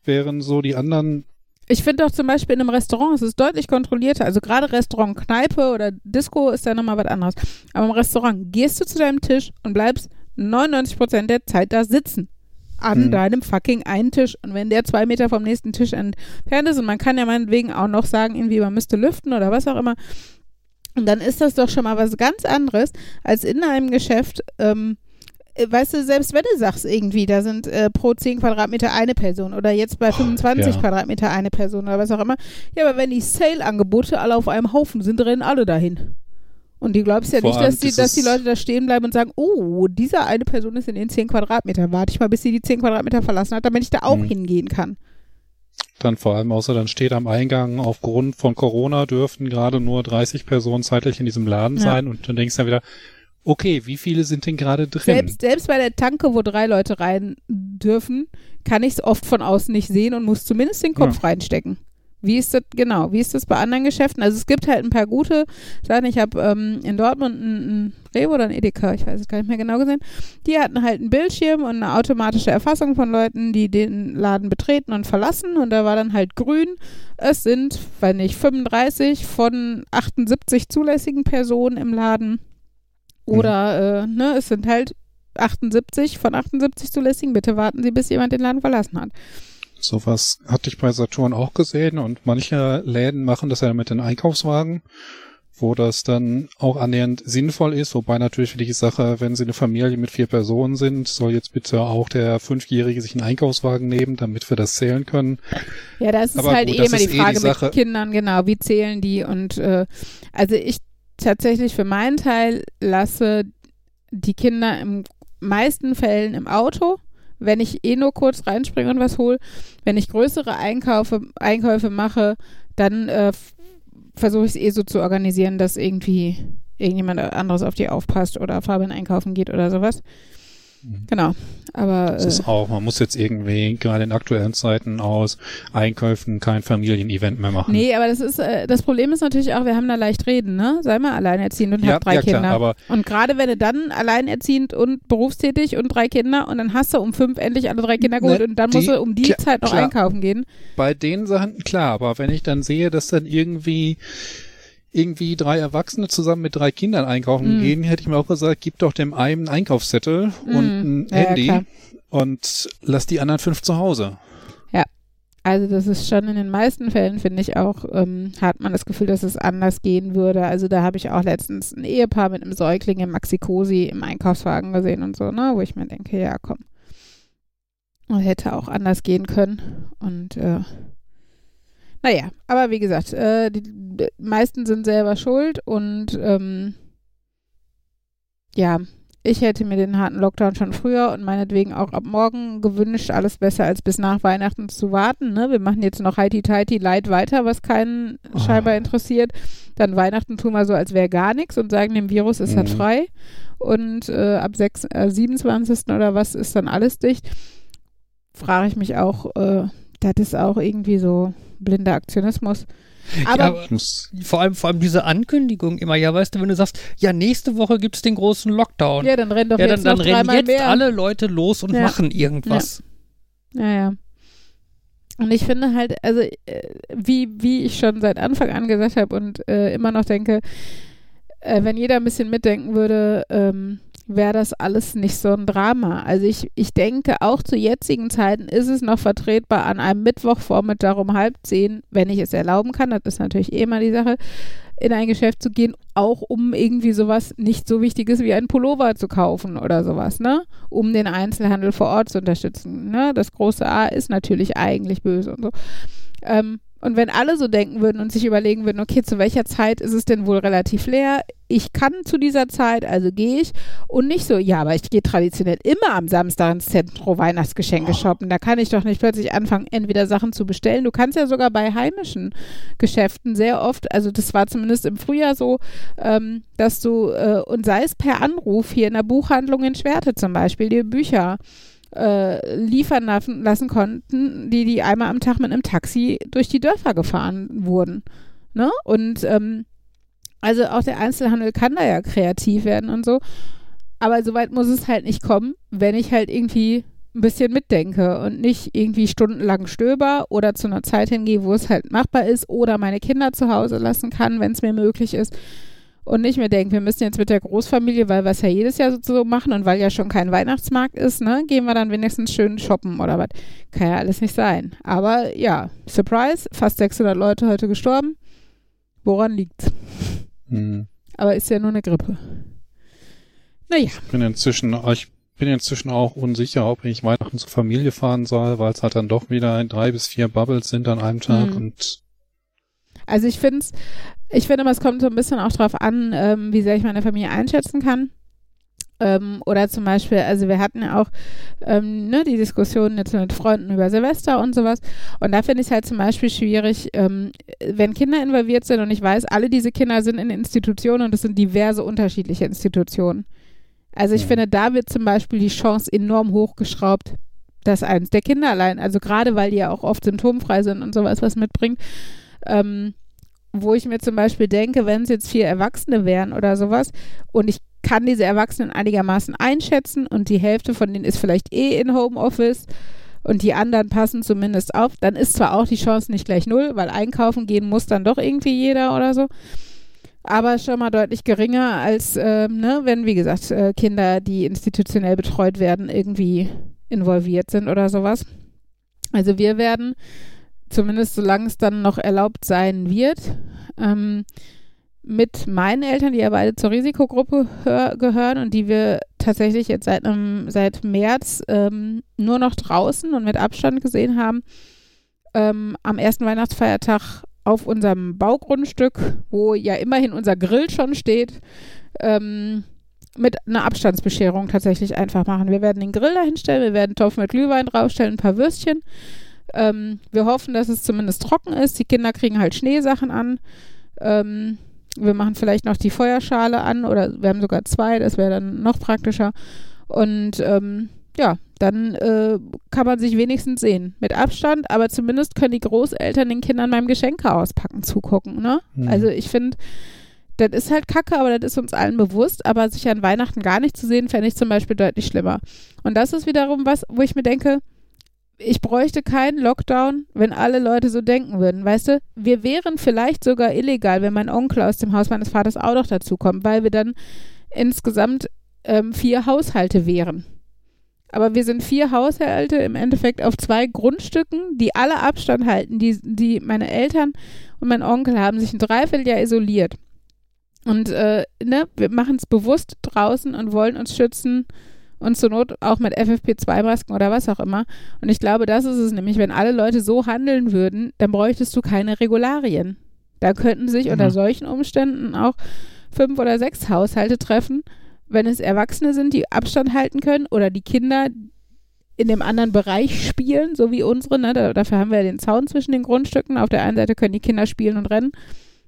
[SPEAKER 3] während so die anderen
[SPEAKER 2] Ich finde doch zum Beispiel in einem Restaurant, es ist deutlich kontrollierter. Also gerade Restaurant, Kneipe oder Disco ist da nochmal was anderes. Aber im Restaurant gehst du zu deinem Tisch und bleibst 99 Prozent der Zeit da sitzen. An
[SPEAKER 3] Mhm.
[SPEAKER 2] deinem fucking einen Tisch. Und wenn der zwei Meter vom nächsten Tisch entfernt ist und man kann ja meinetwegen auch noch sagen, irgendwie man müsste lüften oder was auch immer. Und dann ist das doch schon mal was ganz anderes, als in einem Geschäft, ähm, äh, weißt du, selbst wenn du sagst irgendwie, da sind äh, pro 10 Quadratmeter eine Person oder jetzt bei 25
[SPEAKER 3] ja.
[SPEAKER 2] Quadratmeter eine Person oder was auch immer. Ja, aber wenn die Sale-Angebote alle auf einem Haufen sind, rennen alle dahin. Und du glaubst ja
[SPEAKER 3] Vor
[SPEAKER 2] nicht, dass die, dass die Leute da stehen bleiben und sagen, oh, diese eine Person ist in den 10 Quadratmetern. Warte ich mal, bis sie die 10 Quadratmeter verlassen hat, damit ich da auch
[SPEAKER 3] Mhm.
[SPEAKER 2] hingehen kann.
[SPEAKER 3] dann vor allem, außer dann steht am Eingang, aufgrund von Corona dürften gerade nur 30 Personen zeitlich in diesem Laden
[SPEAKER 2] Ja.
[SPEAKER 3] sein und dann denkst du dann wieder, okay, wie viele sind denn gerade drin?
[SPEAKER 2] Selbst, selbst bei der Tanke, wo drei Leute rein dürfen, kann ich es oft von außen nicht sehen und muss zumindest den Kopf reinstecken. Wie ist das, genau, wie ist das bei anderen Geschäften? Also es gibt halt ein paar gute Sachen. Ich habe ähm, in Dortmund ein, ein Rewe oder ein Edeka, ich weiß es gar nicht mehr genau gesehen, die hatten halt einen Bildschirm und eine automatische Erfassung von Leuten, die den Laden betreten und verlassen und da war dann halt grün. Es sind, weiß nicht, 35 von 78 zulässigen Personen im Laden. Oder, äh, ne, es sind halt 78 von 78 zulässigen. Bitte warten Sie, bis jemand den Laden verlassen hat.
[SPEAKER 3] Sowas hatte ich bei Saturn auch gesehen und manche Läden machen das ja mit den Einkaufswagen, wo das dann auch annähernd sinnvoll ist, wobei natürlich für die Sache, wenn sie eine Familie mit vier Personen sind, soll jetzt bitte auch der Fünfjährige sich einen Einkaufswagen nehmen, damit wir das zählen können.
[SPEAKER 2] Ja, das ist
[SPEAKER 3] Aber
[SPEAKER 2] halt
[SPEAKER 3] gut,
[SPEAKER 2] eh immer die
[SPEAKER 3] eh die
[SPEAKER 2] Frage
[SPEAKER 3] Sache.
[SPEAKER 2] mit Kindern, genau, wie zählen die und äh, also ich tatsächlich für meinen Teil lasse die Kinder im meisten Fällen im Auto, wenn ich eh nur kurz reinspringe und was hole. Wenn ich größere Einkaufe, Einkäufe mache, dann äh, versuche ich es eh so zu organisieren, dass irgendwie irgendjemand anderes auf die aufpasst oder Fabian einkaufen geht oder sowas.
[SPEAKER 3] Mhm.
[SPEAKER 2] Genau. Aber
[SPEAKER 3] Das
[SPEAKER 2] äh,
[SPEAKER 3] ist auch, man muss jetzt irgendwie gerade in aktuellen Zeiten aus Einkäufen kein Familienevent mehr machen.
[SPEAKER 2] nee, aber das ist äh, das Problem ist natürlich auch, wir haben da leicht reden, ne? Sei mal alleinerziehend und
[SPEAKER 3] ja,
[SPEAKER 2] hab drei
[SPEAKER 3] ja klar,
[SPEAKER 2] Kinder.
[SPEAKER 3] aber
[SPEAKER 2] und gerade wenn du dann alleinerziehend und berufstätig und drei Kinder und dann hast du um fünf endlich alle drei Kinder geholt
[SPEAKER 3] Ne,
[SPEAKER 2] und dann
[SPEAKER 3] die-
[SPEAKER 2] musst du um die
[SPEAKER 3] klar-
[SPEAKER 2] Zeit noch
[SPEAKER 3] klar.
[SPEAKER 2] einkaufen gehen.
[SPEAKER 3] bei den Sachen, klar, aber wenn ich dann sehe, dass dann irgendwie irgendwie drei Erwachsene zusammen mit drei Kindern einkaufen
[SPEAKER 2] Mm.
[SPEAKER 3] gehen, hätte ich mir auch gesagt, gib doch dem einen einen Einkaufszettel und ein
[SPEAKER 2] Mm. Ja, ja,
[SPEAKER 3] Handy
[SPEAKER 2] klar.
[SPEAKER 3] und lass die anderen fünf zu Hause.
[SPEAKER 2] Also das ist schon in den meisten Fällen, finde ich auch, ähm, hat man das Gefühl, dass es anders gehen würde. Also da habe ich auch letztens ein Ehepaar mit einem Säugling im Maxi-Cosi im Einkaufswagen gesehen und so, ne, wo ich mir denke, ja komm, hätte auch anders gehen können. Und äh, naja, aber wie gesagt, äh, die, die meisten sind selber schuld und ähm, ja, ich hätte mir den harten Lockdown schon früher und meinetwegen auch ab morgen gewünscht, alles besser als bis nach Weihnachten zu warten. Ne? Wir machen jetzt noch Heiti Teiti Light weiter, was keinen
[SPEAKER 3] Oh.
[SPEAKER 2] scheinbar interessiert. Dann Weihnachten tun wir so, als wäre gar nichts und sagen, dem Virus ist halt
[SPEAKER 3] Mhm.
[SPEAKER 2] frei. Und äh, ab 6, äh, 27. oder was ist dann alles dicht. Frage ich mich auch, äh, das ist auch irgendwie so blinder Aktionismus. Aber
[SPEAKER 1] ja, vor allem, vor allem diese Ankündigung immer, ja, weißt du, wenn du sagst, ja, nächste Woche gibt's den großen Lockdown.
[SPEAKER 2] ja, dann rennt doch
[SPEAKER 1] ja, dann,
[SPEAKER 2] jetzt
[SPEAKER 1] dann
[SPEAKER 2] noch
[SPEAKER 1] rennen jetzt
[SPEAKER 2] mehr.
[SPEAKER 1] alle Leute los und
[SPEAKER 2] Ja.
[SPEAKER 1] machen irgendwas.
[SPEAKER 2] Ja, ja. Und ich finde halt, also äh, wie, wie ich schon seit Anfang an gesagt habe und äh, immer noch denke, äh, wenn jeder ein bisschen mitdenken würde, ähm, wäre das alles nicht so ein Drama. Also ich, ich denke, auch zu jetzigen Zeiten ist es noch vertretbar, an einem Mittwochvormittag um halb zehn, wenn ich es erlauben kann, das ist natürlich eh immer die Sache, in ein Geschäft zu gehen, auch um irgendwie sowas nicht so Wichtiges wie ein Pullover zu kaufen oder sowas, ne? Um den Einzelhandel vor Ort zu unterstützen. Ne? Das große A ist natürlich eigentlich böse und so. Ähm, und wenn alle so denken würden und sich überlegen würden, okay, zu welcher Zeit ist es denn wohl relativ leer? Ich kann zu dieser Zeit, also gehe ich. Und nicht so, ja, aber ich gehe traditionell immer am Samstag ins Zentrum Weihnachtsgeschenke shoppen. Da kann ich doch nicht plötzlich anfangen, entweder Sachen zu bestellen. Du kannst ja sogar bei heimischen Geschäften sehr oft, also das war zumindest im Frühjahr so, ähm, dass du, äh, und sei es per Anruf hier in der Buchhandlung in Schwerte zum Beispiel, dir Bücher äh, liefern lassen, konnten, die die einmal am Tag mit einem Taxi durch die Dörfer gefahren wurden. Ne? Und ähm, also auch der Einzelhandel kann da ja kreativ werden und so. Aber soweit muss es halt nicht kommen, wenn ich halt irgendwie ein bisschen mitdenke und nicht irgendwie stundenlang stöber oder zu einer Zeit hingehe, wo es halt machbar ist oder meine Kinder zu Hause lassen kann, wenn es mir möglich ist. Und nicht mehr denken, wir müssen jetzt mit der Großfamilie, weil wir es ja jedes Jahr so machen und weil ja schon kein Weihnachtsmarkt ist, ne, gehen wir dann wenigstens schön shoppen oder was. Kann ja alles nicht sein. Aber ja, Surprise, fast 600 Leute heute gestorben. Woran liegt's?
[SPEAKER 3] hm,
[SPEAKER 2] Aber ist ja nur eine Grippe. Naja,
[SPEAKER 3] bin inzwischen, ich bin inzwischen auch unsicher, ob ich Weihnachten zur Familie fahren soll, weil es halt dann doch wieder drei bis vier Bubbles sind an einem Tag
[SPEAKER 2] Hm.
[SPEAKER 3] und
[SPEAKER 2] also ich finde es, ich finde, es kommt so ein bisschen auch drauf an, ähm, wie sehr ich meine Familie einschätzen kann. Ähm, oder zum Beispiel, also wir hatten ja auch ähm, ne, die Diskussion jetzt mit Freunden über Silvester und sowas. Und da finde ich es halt zum Beispiel schwierig, ähm, wenn Kinder involviert sind und ich weiß, alle diese Kinder sind in Institutionen und es sind diverse unterschiedliche Institutionen. Also ich
[SPEAKER 3] Ja.
[SPEAKER 2] finde, da wird zum Beispiel die Chance enorm hochgeschraubt, dass eins der Kinder allein, also gerade weil die ja auch oft symptomfrei sind und sowas was mitbringt, ähm, wo ich mir zum Beispiel denke, wenn es jetzt vier Erwachsene wären oder sowas und ich kann diese Erwachsenen einigermaßen einschätzen und die Hälfte von denen ist vielleicht eh in Homeoffice und die anderen passen zumindest auf, dann ist zwar auch die Chance nicht gleich null, weil einkaufen gehen muss dann doch irgendwie jeder oder so, aber schon mal deutlich geringer als, ähm, ne, wenn, wie gesagt, äh, Kinder, die institutionell betreut werden, irgendwie involviert sind oder sowas. Also wir werden, zumindest solange es dann noch erlaubt sein wird, ähm, mit meinen Eltern, die ja beide zur Risikogruppe hör, gehören und die wir tatsächlich jetzt seit, einem, seit März ähm, nur noch draußen und mit Abstand gesehen haben, ähm, am ersten Weihnachtsfeiertag auf unserem Baugrundstück, wo ja immerhin unser Grill schon steht, ähm, mit einer Abstandsbescherung tatsächlich einfach machen. Wir werden den Grill dahinstellen, wir werden einen Topf mit Glühwein draufstellen, ein paar Würstchen. Ähm, wir hoffen, dass es zumindest trocken ist. Die Kinder kriegen halt Schneesachen an. Ähm, wir machen vielleicht noch die Feuerschale an oder wir haben sogar zwei, das wäre dann noch praktischer. Und ähm, ja, dann äh, kann man sich wenigstens sehen. Mit Abstand, aber zumindest können die Großeltern den Kindern beim Geschenke auspacken zugucken. Ne?
[SPEAKER 3] Mhm.
[SPEAKER 2] Also ich finde, das ist halt kacke, aber das ist uns allen bewusst. Aber sich an Weihnachten gar nicht zu sehen, fände ich zum Beispiel deutlich schlimmer. Und das ist wiederum was, wo ich mir denke, ich bräuchte keinen Lockdown, wenn alle Leute so denken würden. Weißt du, wir wären vielleicht sogar illegal, wenn mein Onkel aus dem Haus meines Vaters auch noch dazu kommt, weil wir dann insgesamt ähm, vier Haushalte wären. Aber wir sind vier Haushalte im Endeffekt auf zwei Grundstücken, die alle Abstand halten. Die, die meine Eltern und mein Onkel haben sich ein Dreivierteljahr isoliert. Und äh, ne, wir machen es bewusst draußen und wollen uns schützen und zur Not auch mit FFP2-Masken oder was auch immer. Und ich glaube, das ist es nämlich, wenn alle Leute so handeln würden, dann bräuchtest du keine Regularien. Da könnten sich unter
[SPEAKER 3] Mhm.
[SPEAKER 2] solchen Umständen auch fünf oder sechs Haushalte treffen, wenn es Erwachsene sind, die Abstand halten können oder die Kinder in dem anderen Bereich spielen, so wie unsere. Ne? Da, dafür haben wir ja den Zaun zwischen den Grundstücken. Auf der einen Seite können die Kinder spielen und rennen.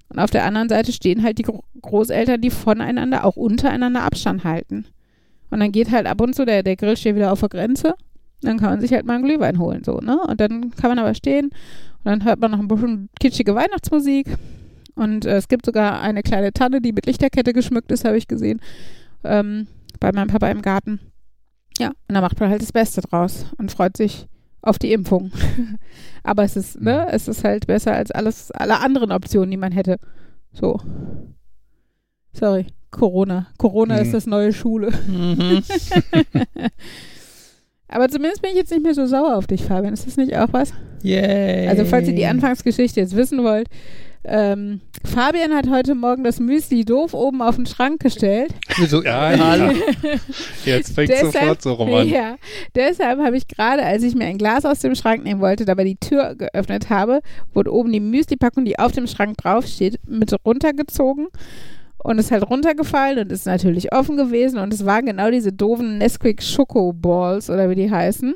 [SPEAKER 2] Und auf der anderen Seite stehen halt die Gro Großeltern, die voneinander, auch untereinander Abstand halten. Und dann geht halt ab und zu, der, der Grill steht wieder auf der Grenze. Dann kann man sich halt mal einen Glühwein holen, so, ne? Und dann kann man aber stehen und dann hört man noch ein bisschen kitschige Weihnachtsmusik. Und äh, es gibt sogar eine kleine Tanne, die mit Lichterkette geschmückt ist, habe ich gesehen, ähm, bei meinem Papa im Garten. Ja, und da macht man halt das Beste draus und freut sich auf die Impfung. <laughs> aber es ist, ne, es ist halt besser als alles, alle anderen Optionen, die man hätte. So. Sorry. Corona. Corona
[SPEAKER 3] Mhm.
[SPEAKER 2] ist das neue Schule.
[SPEAKER 1] Mhm. <laughs>
[SPEAKER 2] Aber zumindest bin ich jetzt nicht mehr so sauer auf dich, Fabian. Ist das nicht auch was?
[SPEAKER 1] Yay.
[SPEAKER 2] Also, falls ihr die Anfangsgeschichte jetzt wissen wollt, ähm, Fabian hat heute Morgen das Müsli doof oben auf den Schrank gestellt.
[SPEAKER 1] Wieso?
[SPEAKER 3] Ja, <laughs> ja. Jetzt fängt sofort so rum an. <laughs>
[SPEAKER 2] Ja, deshalb habe ich gerade, als ich mir ein Glas aus dem Schrank nehmen wollte, dabei die Tür geöffnet habe, wurde oben die Müsli-Packung, die auf dem Schrank draufsteht, mit runtergezogen und ist halt runtergefallen und ist natürlich offen gewesen und es waren genau diese doofen Nesquik Schoko Balls oder wie die heißen.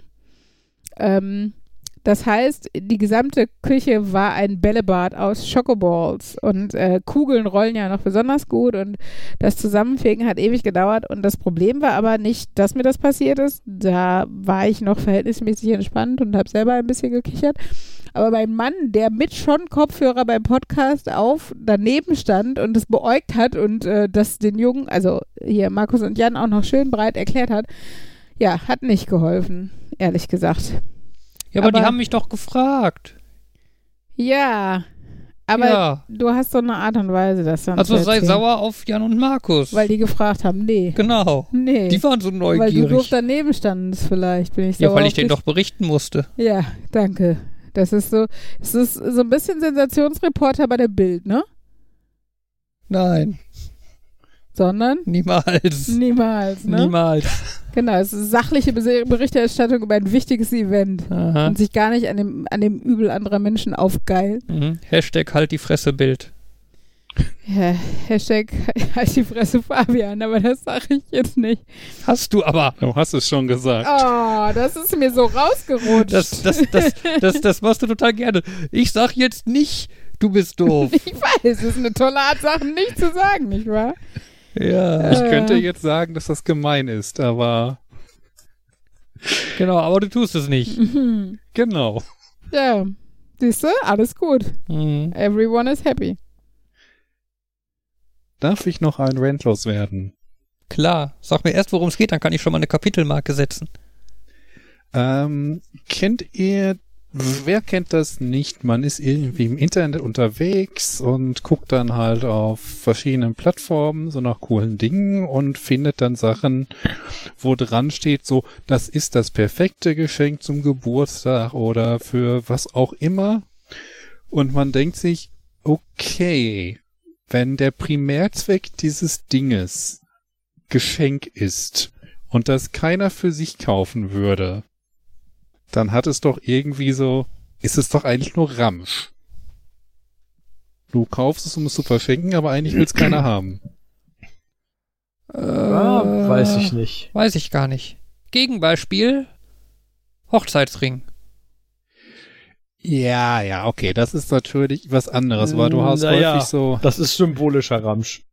[SPEAKER 2] Ähm, das heißt, die gesamte Küche war ein Bällebad aus Schokoballs und äh, Kugeln rollen ja noch besonders gut und das Zusammenfegen hat ewig gedauert und das Problem war aber nicht, dass mir das passiert ist. Da war ich noch verhältnismäßig entspannt und habe selber ein bisschen gekichert. Aber mein Mann, der mit schon Kopfhörer beim Podcast auf daneben stand und es beäugt hat und äh, das den Jungen, also hier Markus und Jan auch noch schön breit erklärt hat, ja, hat nicht geholfen, ehrlich gesagt.
[SPEAKER 1] Ja, aber, die
[SPEAKER 2] aber-
[SPEAKER 1] haben mich doch gefragt.
[SPEAKER 2] Ja, aber
[SPEAKER 1] ja.
[SPEAKER 2] du hast so eine Art und Weise, das dann
[SPEAKER 1] Also sei sauer auf Jan und Markus.
[SPEAKER 2] Weil die gefragt haben, nee.
[SPEAKER 1] genau.
[SPEAKER 2] Nee.
[SPEAKER 1] Die waren so
[SPEAKER 2] weil du
[SPEAKER 1] neugierig.
[SPEAKER 2] doof daneben standest vielleicht, bin ich
[SPEAKER 1] ja, weil ich denen doch berichten musste.
[SPEAKER 2] Ja, danke. Das ist so, es ist so ein bisschen Sensationsreporter bei der Bild, ne?
[SPEAKER 1] Nein,
[SPEAKER 2] Sondern
[SPEAKER 1] niemals.
[SPEAKER 2] niemals, ne?
[SPEAKER 1] Niemals.
[SPEAKER 2] Genau, es ist sachliche Berichterstattung über ein wichtiges Event
[SPEAKER 1] Aha.
[SPEAKER 2] und sich gar nicht an dem, an dem Übel anderer Menschen aufgeilen.
[SPEAKER 1] Mhm. Hashtag halt die Fresse Bild.
[SPEAKER 2] Ja, Hashtag <laughs> halt die Fresse Fabian, aber das sage ich jetzt nicht.
[SPEAKER 1] Hast du aber.
[SPEAKER 3] Du hast es schon gesagt.
[SPEAKER 2] Oh, das ist mir so rausgerutscht.
[SPEAKER 1] Das, das, das, das, das machst du total gerne. Ich sag jetzt nicht, du bist doof. <laughs>
[SPEAKER 2] ich weiß, es ist eine tolle Art, Sachen nicht zu sagen, nicht wahr?
[SPEAKER 1] ja,
[SPEAKER 3] Ich
[SPEAKER 2] Äh.
[SPEAKER 3] könnte jetzt sagen, dass das gemein ist, aber
[SPEAKER 1] genau, aber du tust es nicht.
[SPEAKER 2] Mhm.
[SPEAKER 3] genau.
[SPEAKER 2] Ja, siehst du, alles gut.
[SPEAKER 1] Mhm.
[SPEAKER 2] Everyone is happy.
[SPEAKER 3] Darf ich noch ein Rant loswerden?
[SPEAKER 1] Klar, sag mir erst, worum es geht, dann kann ich schon mal eine Kapitelmarke setzen.
[SPEAKER 3] Ähm, kennt ihr, wer kennt das nicht? Man ist irgendwie im Internet unterwegs und guckt dann halt auf verschiedenen Plattformen so nach coolen Dingen und findet dann Sachen, wo dran steht, so, das ist das perfekte Geschenk zum Geburtstag oder für was auch immer. Und man denkt sich, okay, wenn der Primärzweck dieses Dinges Geschenk ist und das keiner für sich kaufen würde, dann hat es doch irgendwie so, ist es doch eigentlich nur Ramsch. Du kaufst es, um es zu verschenken, aber eigentlich will es keiner <clears throat> haben.
[SPEAKER 4] Ah, weiß ich nicht.
[SPEAKER 1] Weiß ich gar nicht. Gegenbeispiel: Hochzeitsring.
[SPEAKER 3] Ja, ja, okay, das ist natürlich was anderes, weil du hast
[SPEAKER 4] Naja,
[SPEAKER 3] häufig so.
[SPEAKER 4] Das ist symbolischer Ramsch.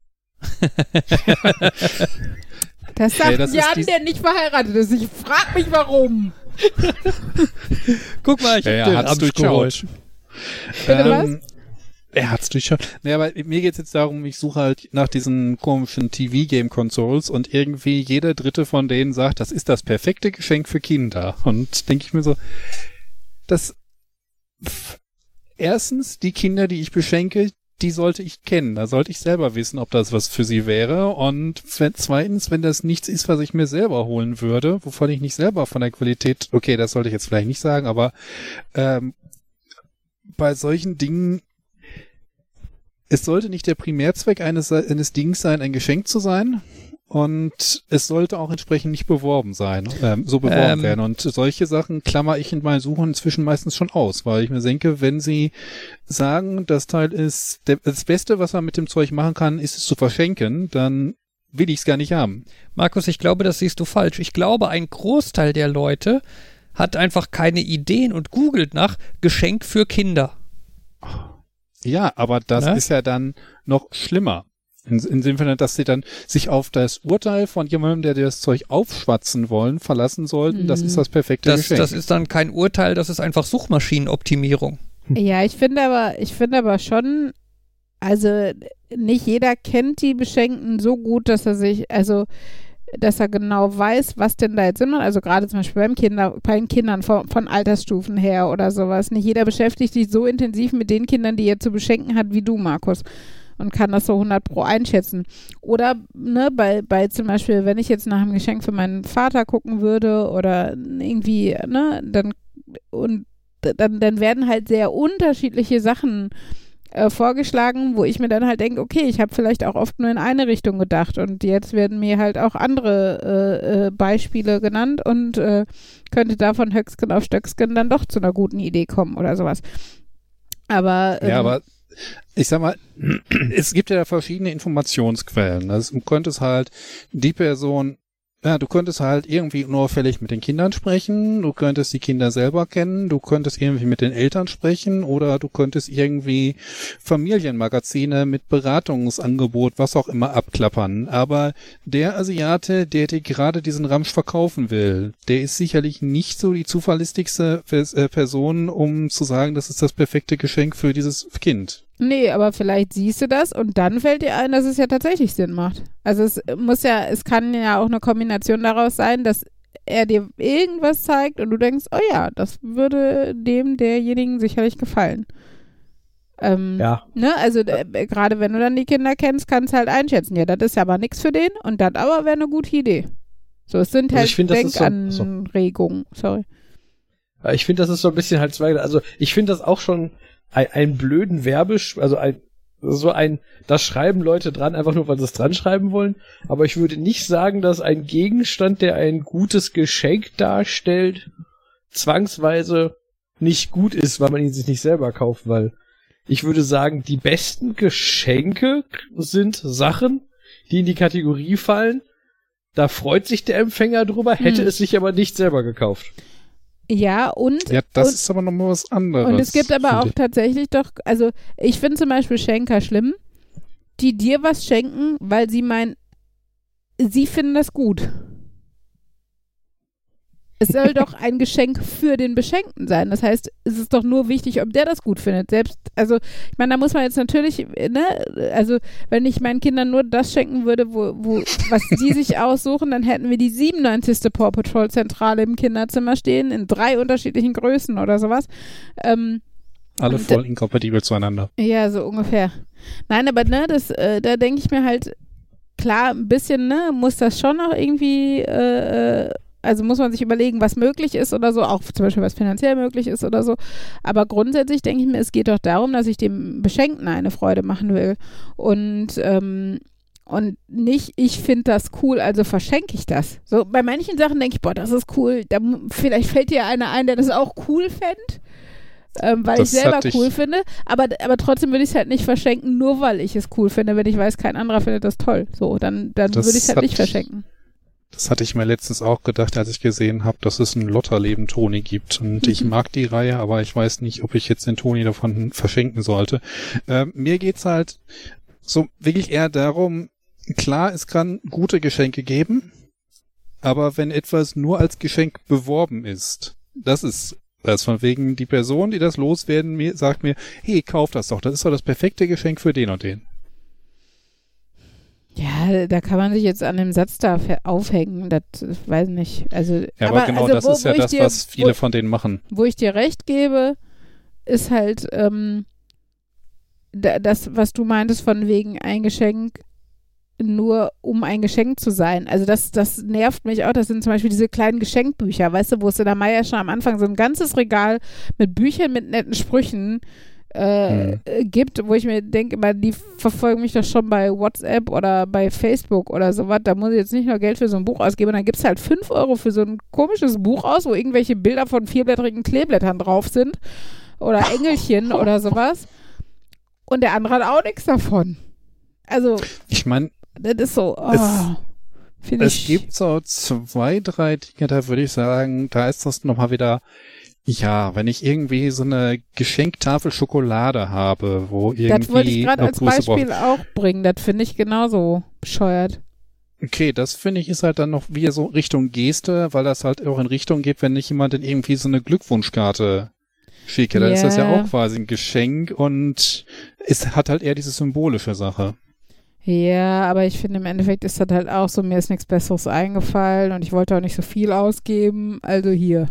[SPEAKER 2] Das sagt
[SPEAKER 3] Nee, das
[SPEAKER 2] Jan,
[SPEAKER 3] dies-
[SPEAKER 2] der nicht verheiratet ist. Ich frag mich warum. <laughs>
[SPEAKER 1] Guck mal, ich
[SPEAKER 3] Ja,
[SPEAKER 1] hab
[SPEAKER 3] ja,
[SPEAKER 1] den
[SPEAKER 3] durchschaut.
[SPEAKER 2] Bitte was?
[SPEAKER 3] Ähm, Er hat's durchschaut. Naja, aber mir geht's jetzt darum, ich suche halt nach diesen komischen TV-Game-Consoles und irgendwie jeder dritte von denen sagt, das ist das perfekte Geschenk für Kinder. Und denke ich mir so, das erstens, die Kinder, die ich beschenke, die sollte ich kennen. Da sollte ich selber wissen, ob das was für sie wäre. Und zweitens, wenn das nichts ist, was ich mir selber holen würde, wovon ich nicht selber von der Qualität, okay, das sollte ich jetzt vielleicht nicht sagen, aber ähm, bei solchen Dingen, es sollte nicht der Primärzweck eines, eines Dings sein, ein Geschenk zu sein. Und es sollte auch entsprechend nicht beworben sein, ähm, so beworben
[SPEAKER 1] Ähm.
[SPEAKER 3] werden. Und solche Sachen klammer ich in meinen Suchen inzwischen meistens schon aus, weil ich mir denke, wenn sie sagen, das Teil ist der, das Beste, was man mit dem Zeug machen kann, ist es zu verschenken, dann will ich es gar nicht haben.
[SPEAKER 1] Markus, ich glaube, das siehst du falsch. Ich glaube, ein Großteil der Leute hat einfach keine Ideen und googelt nach Geschenk für Kinder.
[SPEAKER 3] Ja, aber das
[SPEAKER 1] Ne?
[SPEAKER 3] ist ja dann noch schlimmer. In, in dem Sinne, dass sie dann sich auf das Urteil von jemandem, der dir das Zeug aufschwatzen wollen, verlassen sollten. Das
[SPEAKER 2] Mhm.
[SPEAKER 3] ist das perfekte
[SPEAKER 1] Das,
[SPEAKER 3] Geschenk.
[SPEAKER 1] das ist dann kein Urteil, das ist einfach Suchmaschinenoptimierung.
[SPEAKER 2] Ja, ich finde aber, ich finde aber schon, also nicht jeder kennt die Beschenkten so gut, dass er sich, also dass er genau weiß, was denn da jetzt Sinn macht. Also gerade zum Beispiel beim Kinder, bei den Kindern von, von Altersstufen her oder sowas. Nicht jeder beschäftigt sich so intensiv mit den Kindern, die er zu beschenken hat, wie du, Markus. Und kann das so 100 pro einschätzen. Oder, ne, bei, bei zum Beispiel, wenn ich jetzt nach einem Geschenk für meinen Vater gucken würde oder irgendwie, ne, dann, und dann, dann werden halt sehr unterschiedliche Sachen äh, vorgeschlagen, wo ich mir dann halt denke, okay, ich habe vielleicht auch oft nur in eine Richtung gedacht und jetzt werden mir halt auch andere äh, äh, Beispiele genannt und äh, könnte davon Höcksken auf Stöcksken dann doch zu einer guten Idee kommen oder sowas. Aber, ähm,
[SPEAKER 3] Ja, aber ich sag mal, <clears throat> es gibt ja verschiedene Informationsquellen. Also du könntest halt die Person, ja, du könntest halt irgendwie unauffällig mit den Kindern sprechen, du könntest die Kinder selber kennen, du könntest irgendwie mit den Eltern sprechen oder du könntest irgendwie Familienmagazine mit Beratungsangebot, was auch immer abklappern. Aber der Asiate, der dir gerade diesen Ramsch verkaufen will, der ist sicherlich nicht so die zuverlässigste äh, Person, um zu sagen, das ist das perfekte Geschenk für dieses Kind.
[SPEAKER 2] Nee, aber vielleicht siehst du das und dann fällt dir ein, dass es ja tatsächlich Sinn macht. Also es muss ja, es kann ja auch eine Kombination daraus sein, dass er dir irgendwas zeigt und du denkst, oh ja, das würde dem derjenigen sicherlich gefallen. Ähm,
[SPEAKER 4] Ja.
[SPEAKER 2] Ne, also äh, gerade wenn du dann die Kinder kennst, kannst du halt einschätzen, ja, das ist ja aber nichts für den und das aber wäre eine gute Idee. So, es sind
[SPEAKER 4] Also
[SPEAKER 2] halt
[SPEAKER 4] ich find, ist so-
[SPEAKER 2] Denkanregungen. Sorry.
[SPEAKER 4] Ja, Ich finde, das ist so ein bisschen halt zwei. Also ich finde das auch schon ein, einen blöden Werbisch, also ein so ein, das schreiben Leute dran, einfach nur, weil sie es dran schreiben wollen. Aber ich würde nicht sagen, dass ein Gegenstand, der ein gutes Geschenk darstellt, zwangsweise nicht gut ist, weil man ihn sich nicht selber kauft, weil ich würde sagen, die besten Geschenke sind Sachen, die in die Kategorie fallen. Da freut sich der Empfänger drüber, hätte
[SPEAKER 2] Hm.
[SPEAKER 4] es sich aber nicht selber gekauft.
[SPEAKER 2] Ja, und
[SPEAKER 3] Ja, das
[SPEAKER 2] und,
[SPEAKER 3] ist aber nochmal was anderes.
[SPEAKER 2] Und es gibt aber auch
[SPEAKER 3] ich.
[SPEAKER 2] tatsächlich doch, also ich finde zum Beispiel Schenker schlimm, die dir was schenken, weil sie meinen, sie finden das gut. Es soll doch ein Geschenk für den Beschenkten sein. Das heißt, es ist doch nur wichtig, ob der das gut findet. Selbst, also, ich meine, da muss man jetzt natürlich, ne, also, wenn ich meinen Kindern nur das schenken würde, wo, wo, was die sich aussuchen, dann hätten wir die 97. Paw Patrol Zentrale im Kinderzimmer stehen, in drei unterschiedlichen Größen oder sowas. Ähm,
[SPEAKER 3] Alle voll inkompatibel zueinander.
[SPEAKER 2] ja, so ungefähr. Nein, aber ne, das, äh, da denke ich mir halt, klar, ein bisschen, ne, muss das schon noch irgendwie, äh, äh, also muss man sich überlegen, was möglich ist oder so, auch zum Beispiel was finanziell möglich ist oder so. Aber grundsätzlich denke ich mir, es geht doch darum, dass ich dem Beschenkten eine Freude machen will. Und, ähm, und nicht, ich finde das cool, also verschenke ich das. So, bei manchen Sachen denke ich, boah, das ist cool. Da, vielleicht fällt dir einer ein, der das auch cool fände. Ähm, weil
[SPEAKER 3] Das
[SPEAKER 2] ich selber
[SPEAKER 3] ich-
[SPEAKER 2] cool finde, aber, aber trotzdem würde ich es halt nicht verschenken, nur weil ich es cool finde, wenn ich weiß, kein anderer findet das toll. So, dann, dann würde ich es halt nicht
[SPEAKER 3] ich-
[SPEAKER 2] verschenken.
[SPEAKER 3] Das hatte ich mir letztens auch gedacht, als ich gesehen habe, dass es ein Lotterleben Toni gibt. Und ich <laughs> mag die Reihe, aber ich weiß nicht, ob ich jetzt den Toni davon verschenken sollte. Äh, mir geht's halt so wirklich eher darum, klar, es kann gute Geschenke geben, aber wenn etwas nur als Geschenk beworben ist, das ist das von wegen die Person, die das loswerden, mir, sagt mir, hey, kauf das doch, das ist doch das perfekte Geschenk für den und den.
[SPEAKER 2] Ja, da kann man sich jetzt an dem Satz da aufhängen, das ich weiß nicht. Also,
[SPEAKER 3] Ja, aber, genau
[SPEAKER 2] also
[SPEAKER 3] das
[SPEAKER 2] wo-
[SPEAKER 3] ist ja das,
[SPEAKER 2] dir-
[SPEAKER 3] was viele
[SPEAKER 2] wo,
[SPEAKER 3] von denen machen.
[SPEAKER 2] wo ich dir recht gebe, ist halt ähm, da, das, was du meintest, von wegen ein Geschenk nur um ein Geschenk zu sein. Also das, das nervt mich auch. Das sind zum Beispiel diese kleinen Geschenkbücher, weißt du, wo es in der Meier schon am Anfang so ein ganzes Regal mit Büchern mit netten Sprüchen äh,
[SPEAKER 3] Hm.
[SPEAKER 2] gibt, wo ich mir denke, immer, die verfolgen mich doch schon bei WhatsApp oder bei Facebook oder sowas. Da muss ich jetzt nicht nur Geld für so ein Buch ausgeben. Und dann gibt es halt 5 Euro für so ein komisches Buch aus, wo irgendwelche Bilder von vierblättrigen Kleeblättern drauf sind. Oder Engelchen <laughs> oder sowas. Und der andere hat auch nichts davon. Also,
[SPEAKER 3] Ich meine,
[SPEAKER 2] das ist so, oh,
[SPEAKER 3] Es- es gibt so zwei, drei Dinge, da würde ich sagen, da ist das nochmal wieder, ja, wenn ich irgendwie so eine Geschenktafel Schokolade habe, wo irgendwie
[SPEAKER 2] das wollte ich gerade als Beispiel auch bringen. Das finde ich genauso bescheuert.
[SPEAKER 3] Okay, das finde ich ist halt dann noch wieder so Richtung Geste, weil das halt auch in Richtung geht, wenn ich jemanden irgendwie so eine Glückwunschkarte schicke. Dann ist das ja
[SPEAKER 2] Ja.
[SPEAKER 3] auch quasi ein Geschenk und es hat halt eher diese symbolische Sache.
[SPEAKER 2] Ja, aber ich finde im Endeffekt ist das halt auch so, mir ist nichts Besseres eingefallen und ich wollte auch nicht so viel ausgeben, also hier.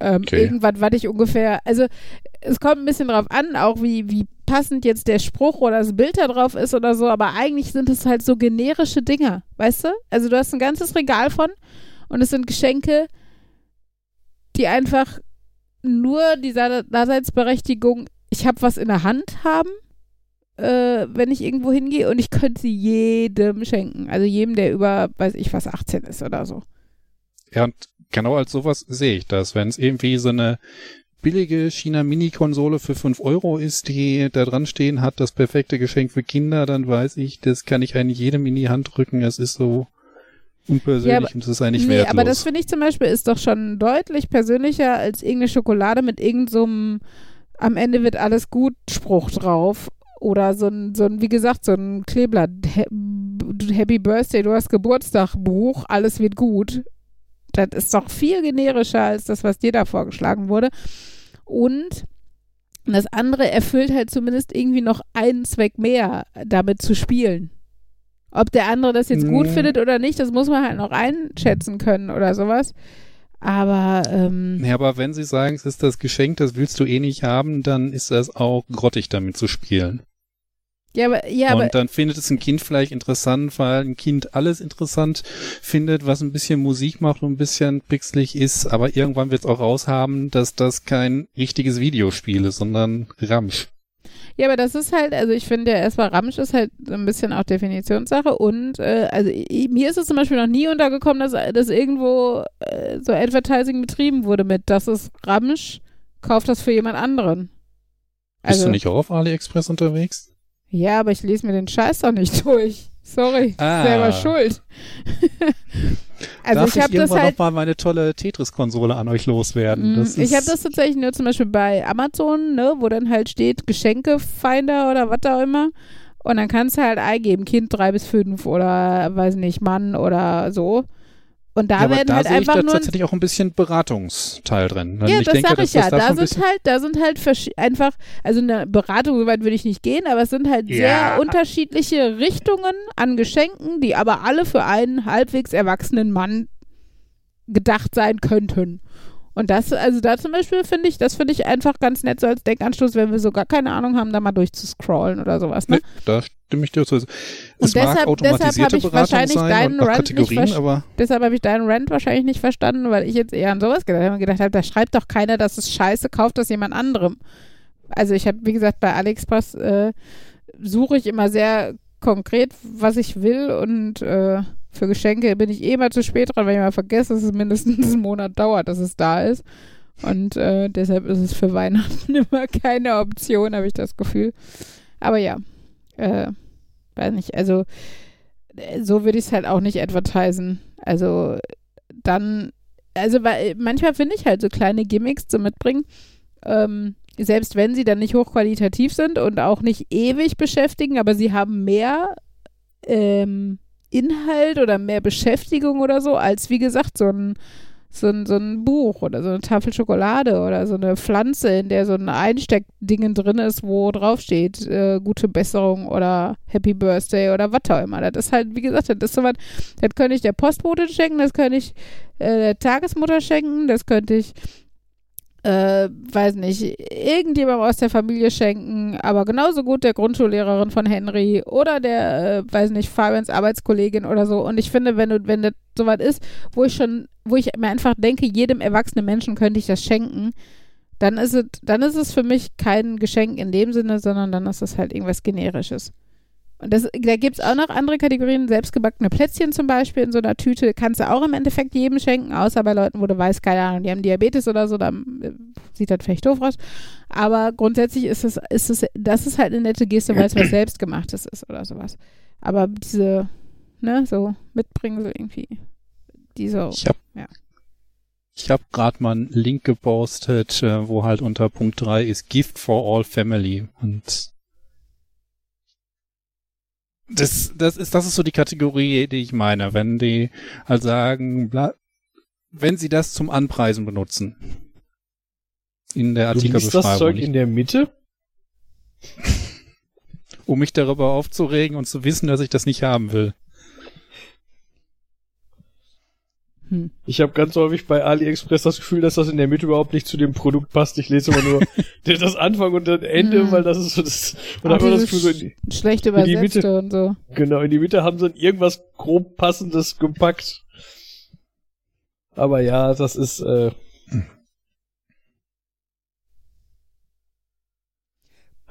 [SPEAKER 2] Ähm,
[SPEAKER 3] Okay.
[SPEAKER 2] Irgendwas, was ich ungefähr, also es kommt ein bisschen drauf an, auch wie, wie passend jetzt der Spruch oder das Bild da drauf ist oder so, aber eigentlich sind es halt so generische Dinger, weißt du? Also du hast ein ganzes Regal von und es sind Geschenke, die einfach nur dieser Daseinsberechtigung, ich habe was in der Hand haben, äh, wenn ich irgendwo hingehe und ich könnte sie jedem schenken. Also jedem, der über, weiß ich was, 18 ist oder so.
[SPEAKER 3] Ja, und genau als sowas sehe ich das. Wenn es irgendwie so eine billige China-Mini-Konsole für 5 Euro ist, die da dran stehen hat, das perfekte Geschenk für Kinder, dann weiß ich, das kann ich eigentlich jedem in die Hand drücken. Es ist so unpersönlich
[SPEAKER 2] Ja, aber-
[SPEAKER 3] und es ist eigentlich
[SPEAKER 2] nee,
[SPEAKER 3] wertlos.
[SPEAKER 2] aber das finde ich zum Beispiel ist doch schon deutlich persönlicher als irgendeine Schokolade mit irgendeinem so am Ende wird alles gut Spruch drauf. Oder so ein, so ein, wie gesagt, so ein Kleeblatt. Happy Birthday, du hast Geburtstag, Buch, alles wird gut. Das ist doch viel generischer als das, was dir da vorgeschlagen wurde. Und das andere erfüllt halt zumindest irgendwie noch einen Zweck mehr, damit zu spielen. Ob der andere das jetzt gut findet oder nicht, das muss man halt noch einschätzen können oder sowas. Aber ähm,
[SPEAKER 3] Ja, aber wenn sie sagen, es ist das Geschenk, das willst du eh nicht haben, dann ist das auch grottig damit zu spielen.
[SPEAKER 2] Ja, aber ja, aber
[SPEAKER 3] und dann findet es ein Kind vielleicht interessant, weil ein Kind alles interessant findet, was ein bisschen Musik macht und ein bisschen pixelig ist, aber irgendwann wird es auch raushaben, dass das kein richtiges Videospiel ist, sondern Ramsch.
[SPEAKER 2] Ja, aber das ist halt, also ich finde ja erstmal Ramsch ist halt so ein bisschen auch Definitionssache und äh, also i- mir ist es zum Beispiel noch nie untergekommen, dass, dass irgendwo äh, so Advertising betrieben wurde mit, das ist Ramsch, kauft das für jemand anderen.
[SPEAKER 3] Bist
[SPEAKER 2] Also,
[SPEAKER 3] du nicht auch auf AliExpress unterwegs?
[SPEAKER 2] Ja, aber ich lese mir den Scheiß doch nicht durch. Sorry,
[SPEAKER 3] Ah.
[SPEAKER 2] selber schuld. <laughs> also
[SPEAKER 3] Darf
[SPEAKER 2] ich habe das
[SPEAKER 3] irgendwann
[SPEAKER 2] halt
[SPEAKER 3] noch mal meine tolle Tetris-Konsole an euch loswerden?
[SPEAKER 2] Mm, ich habe das tatsächlich nur zum Beispiel bei Amazon, ne, wo dann halt steht Geschenkefinder oder was auch immer. Und dann kannst du halt eingeben, Kind drei bis fünf oder weiß nicht, Mann oder so. Und da
[SPEAKER 3] ja,
[SPEAKER 2] werden
[SPEAKER 3] da
[SPEAKER 2] halt
[SPEAKER 3] sehe ich
[SPEAKER 2] einfach
[SPEAKER 3] da
[SPEAKER 2] nur.
[SPEAKER 3] tatsächlich auch ein bisschen Beratungsteil drin. Und
[SPEAKER 2] Ja,
[SPEAKER 3] ich
[SPEAKER 2] das
[SPEAKER 3] denke,
[SPEAKER 2] sag
[SPEAKER 3] dass
[SPEAKER 2] ich ja.
[SPEAKER 3] da
[SPEAKER 2] sind halt, da sind halt einfach, also eine Beratung, so weit würde ich nicht gehen, aber es sind halt
[SPEAKER 3] Ja.
[SPEAKER 2] sehr unterschiedliche Richtungen an Geschenken, die aber alle für einen halbwegs erwachsenen Mann gedacht sein könnten. Und das, also da zum Beispiel finde ich, das finde ich einfach ganz nett so als Denkanstoß, wenn wir so gar keine Ahnung haben, da mal durchzuscrollen oder sowas. Ne?
[SPEAKER 3] Nee, da stimme ich dir zu. Es
[SPEAKER 2] Und
[SPEAKER 3] mag
[SPEAKER 2] deshalb- deshalb hab ich wahrscheinlich deinen Rant nicht
[SPEAKER 3] aber
[SPEAKER 2] Deshalb habe ich deinen Rant wahrscheinlich nicht verstanden, weil ich jetzt eher an sowas gedacht habe und gedacht habe, da schreibt doch keiner, das ist scheiße, kauft das jemand anderem. Also ich habe, wie gesagt, bei AliExpress äh, suche ich immer sehr konkret, was ich will und äh, für Geschenke bin ich eh immer zu spät dran, weil ich mal vergesse, dass es mindestens einen Monat dauert, dass es da ist. Und äh, deshalb ist es für Weihnachten <laughs> immer keine Option, habe ich das Gefühl. Aber ja, äh, weiß nicht, also äh, so würde ich es halt auch nicht advertisen. Also dann, also weil manchmal finde ich halt so kleine Gimmicks zu mitbringen, ähm, selbst wenn sie dann nicht hochqualitativ sind und auch nicht ewig beschäftigen, aber sie haben mehr ähm, Inhalt oder mehr Beschäftigung oder so, als wie gesagt so ein so ein, so ein Buch oder so eine Tafel Schokolade oder so eine Pflanze, in der so ein Einsteckdingen drin ist, wo draufsteht, äh, gute Besserung oder Happy Birthday oder was auch immer. Das ist halt, wie gesagt, das ist so was, das könnte ich der Postbote schenken, das könnte ich äh, der Tagesmutter schenken, das könnte ich äh, weiß nicht, irgendjemandem aus der Familie schenken, aber genauso gut der Grundschullehrerin von Henry oder der, äh, weiß nicht, Fabians Arbeitskollegin oder so. Und ich finde, wenn du, wenn das soweit ist, wo ich schon, wo ich mir einfach denke, jedem erwachsenen Menschen könnte ich das schenken, dann ist es, dann ist es für mich kein Geschenk in dem Sinne, sondern dann ist es halt irgendwas Generisches. Und das, da gibt es auch noch andere Kategorien, selbstgebackene Plätzchen zum Beispiel in so einer Tüte, kannst du auch im Endeffekt jedem schenken, außer bei Leuten, wo du weißt, keine Ahnung, die haben Diabetes oder so, dann äh, sieht das vielleicht doof aus. Aber grundsätzlich ist es, ist es, das ist halt eine nette Geste, weil es was selbstgemachtes ist oder sowas. Aber diese, ne, so mitbringen so irgendwie, die so,
[SPEAKER 3] Ich habe
[SPEAKER 2] ja.
[SPEAKER 3] ich hab gerade mal einen Link gepostet, äh, wo halt unter Punkt 3 ist Gift for All Family. Und das, das ist, das ist so die Kategorie, die ich meine. Wenn die halt sagen, wenn sie das zum Anpreisen benutzen. In der
[SPEAKER 4] Du liest das
[SPEAKER 3] Artikelbeschreibung.
[SPEAKER 4] Zeug in der Mitte? <laughs>
[SPEAKER 3] um mich darüber aufzuregen und zu wissen, dass ich das nicht haben will.
[SPEAKER 2] Hm.
[SPEAKER 4] Ich habe ganz häufig bei AliExpress das Gefühl, dass das in der Mitte überhaupt nicht zu dem Produkt passt. Ich lese immer nur <laughs> das Anfang und das Ende,
[SPEAKER 2] Mhm.
[SPEAKER 4] weil das ist so das. Und dann immer das Gefühl, so in die,
[SPEAKER 2] schlecht
[SPEAKER 4] in die
[SPEAKER 2] übersetzte
[SPEAKER 4] Mitte.
[SPEAKER 2] und so.
[SPEAKER 4] genau, in die Mitte haben sie dann irgendwas grob passendes gepackt. Aber ja, das ist, äh,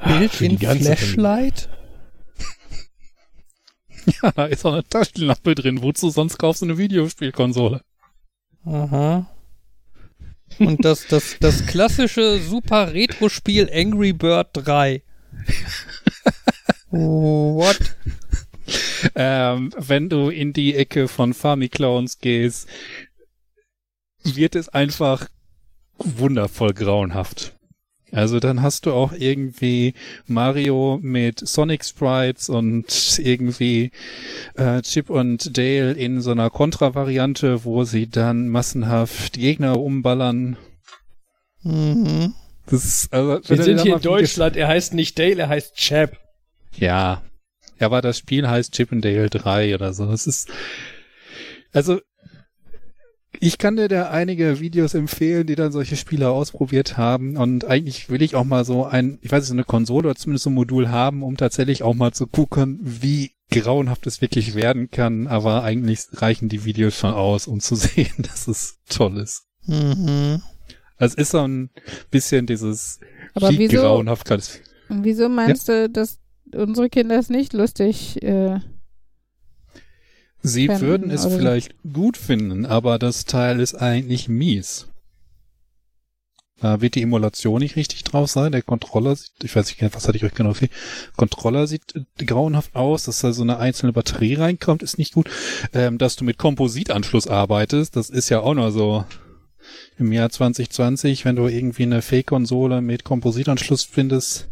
[SPEAKER 1] Bild in Flashlight? <laughs>
[SPEAKER 3] Ja, da ist auch eine Taschenlampe drin. Wozu sonst kaufst du eine Videospielkonsole?
[SPEAKER 1] Aha. Und das, das, das klassische super Retro-Spiel Angry Bird 3. What?
[SPEAKER 3] Ähm, wenn du in die Ecke von Famiclowns gehst, wird es einfach wundervoll grauenhaft. Also dann hast du auch irgendwie Mario mit Sonic Sprites und irgendwie äh, Chip und Dale in so einer Kontra-Variante, wo sie dann massenhaft Gegner umballern.
[SPEAKER 1] Mhm.
[SPEAKER 3] Das ist, also,
[SPEAKER 4] wir sind hier in Deutschland. Er heißt nicht Dale, er heißt Chap.
[SPEAKER 3] Ja. Ja, aber das Spiel heißt Chip and Dale 3 oder so. Es ist, also, ich kann dir da einige Videos empfehlen, die dann solche Spiele ausprobiert haben. Und eigentlich will ich auch mal so ein, ich weiß nicht, so eine Konsole oder zumindest so ein Modul haben, um tatsächlich auch mal zu gucken, wie grauenhaft es wirklich werden kann. Aber eigentlich reichen die Videos schon aus, um zu <laughs> sehen, dass es toll ist.
[SPEAKER 1] Mhm.
[SPEAKER 3] Also es ist so ein bisschen dieses
[SPEAKER 2] Aber
[SPEAKER 3] wie
[SPEAKER 2] wieso-
[SPEAKER 3] grauenhaft.
[SPEAKER 2] Wieso meinst du, dass unsere Kinder es nicht lustig äh,
[SPEAKER 3] Sie
[SPEAKER 2] Fänden
[SPEAKER 3] würden es vielleicht gut finden, aber das Teil ist eigentlich mies. Da wird die Emulation nicht richtig drauf sein. Der Controller sieht, ich weiß nicht, was hatte ich euch genau viel. Controller sieht äh, grauenhaft aus, dass da so eine einzelne Batterie reinkommt, ist nicht gut. Ähm, dass du mit Kompositanschluss arbeitest, das ist ja auch noch so im Jahr 2020, wenn du irgendwie eine Fake-Konsole mit Kompositanschluss findest.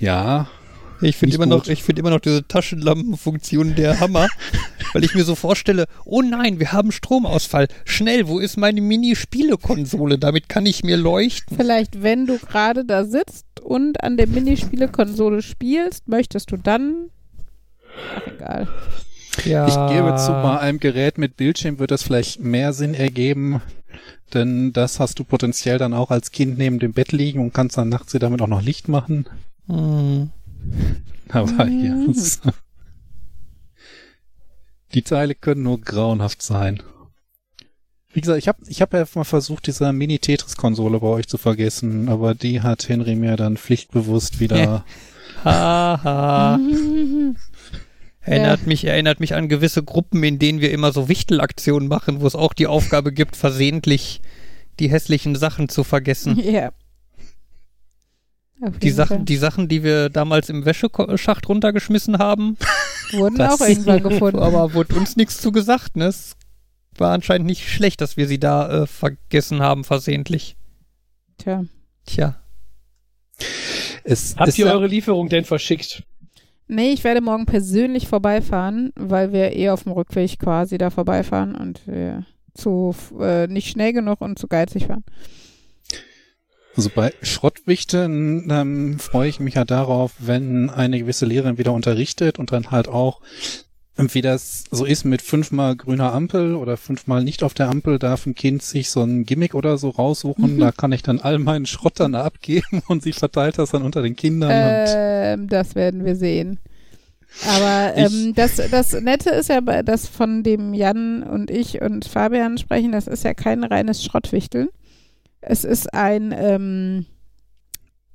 [SPEAKER 3] Ja,
[SPEAKER 1] Ich finde immer noch, ich finde immer noch diese Taschenlampenfunktion der Hammer, <laughs> weil ich mir so vorstelle, oh nein, wir haben Stromausfall. Schnell, wo ist meine Mini-Spielekonsole? Damit kann ich mir leuchten.
[SPEAKER 2] vielleicht, wenn du gerade da sitzt und an der Minispielekonsole spielst, möchtest du dann. Ach, egal.
[SPEAKER 1] Ja.
[SPEAKER 3] Ich gebe zu, bei einem Gerät mit Bildschirm wird das vielleicht mehr Sinn ergeben, denn das hast du potenziell dann auch als Kind neben dem Bett liegen und kannst dann nachts dir damit auch noch Licht machen.
[SPEAKER 1] Hm. <laughs>
[SPEAKER 3] Aber ja,
[SPEAKER 2] Mhm.
[SPEAKER 3] es- die Teile können nur grauenhaft sein. Wie gesagt, ich habe ich hab ja mal versucht, diese Mini-Tetris-Konsole bei euch zu vergessen, aber die hat Henry mir dann pflichtbewusst wieder...
[SPEAKER 1] Ja. Haha. <laughs> Erinnert mich, erinnert mich an gewisse Gruppen, in denen wir immer so Wichtelaktionen machen, wo es auch die Aufgabe gibt, versehentlich die hässlichen Sachen zu vergessen.
[SPEAKER 2] Ja.
[SPEAKER 1] Die Sachen, die Sachen, die wir damals im Wäscheschacht runtergeschmissen haben, <laughs>
[SPEAKER 2] Wurden auch irgendwann gefunden.
[SPEAKER 1] Aber wurde uns nichts zu gesagt, ne? Es war anscheinend nicht schlecht, dass wir sie da äh, vergessen haben, versehentlich.
[SPEAKER 2] Tja.
[SPEAKER 1] Tja.
[SPEAKER 3] Es
[SPEAKER 4] Habt
[SPEAKER 3] ist
[SPEAKER 4] ihr
[SPEAKER 3] ja-
[SPEAKER 4] eure Lieferung denn verschickt?
[SPEAKER 2] Nee, ich werde morgen persönlich vorbeifahren, weil wir eh auf dem Rückweg quasi da vorbeifahren und wir zu äh, nicht schnell genug und zu geizig waren.
[SPEAKER 3] Also bei Schrottwichten ähm, freue ich mich ja darauf, wenn eine gewisse Lehrerin wieder unterrichtet und dann halt auch, wie das so ist mit fünfmal grüner Ampel oder fünfmal nicht auf der Ampel, darf ein Kind sich so ein Gimmick oder so raussuchen.
[SPEAKER 2] Mhm.
[SPEAKER 3] Da kann ich dann all meinen Schrott dann abgeben und sie verteilt das dann unter den Kindern.
[SPEAKER 2] Ähm, das werden wir sehen. Aber ähm, das, das Nette ist ja, das von dem Jan und ich und Fabian sprechen, das ist ja kein reines Schrottwichteln. Es ist ein, ähm,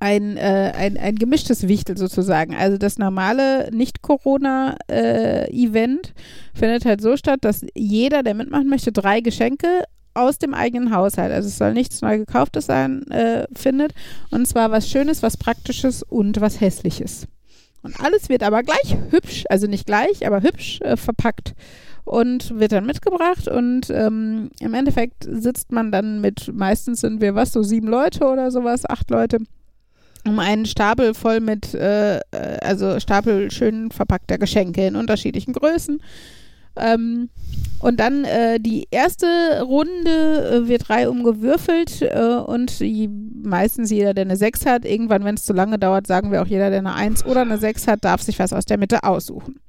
[SPEAKER 2] ein, äh, ein, ein gemischtes Wichtel sozusagen. Also das normale Nicht-Corona-Event findet halt so statt, dass jeder, der mitmachen möchte, drei Geschenke aus dem eigenen Haushalt, also es soll nichts neu gekauftes sein, äh, findet. Und zwar was Schönes, was Praktisches und was Hässliches. Und alles wird aber gleich hübsch, also nicht gleich, aber hübsch äh, verpackt und wird dann mitgebracht. Und ähm, im Endeffekt sitzt man dann mit, meistens sind wir was, so sieben Leute oder sowas, acht Leute, um einen Stapel voll mit, äh, äh, also Stapel schön verpackter Geschenke in unterschiedlichen Größen. Ähm, und dann äh, die erste Runde äh, wird reihum gewürfelt äh, und die, meistens jeder, der eine 6 hat, irgendwann, wenn es zu lange dauert, sagen wir auch jeder, der eine 1 oder eine 6 hat, darf sich was aus der Mitte aussuchen.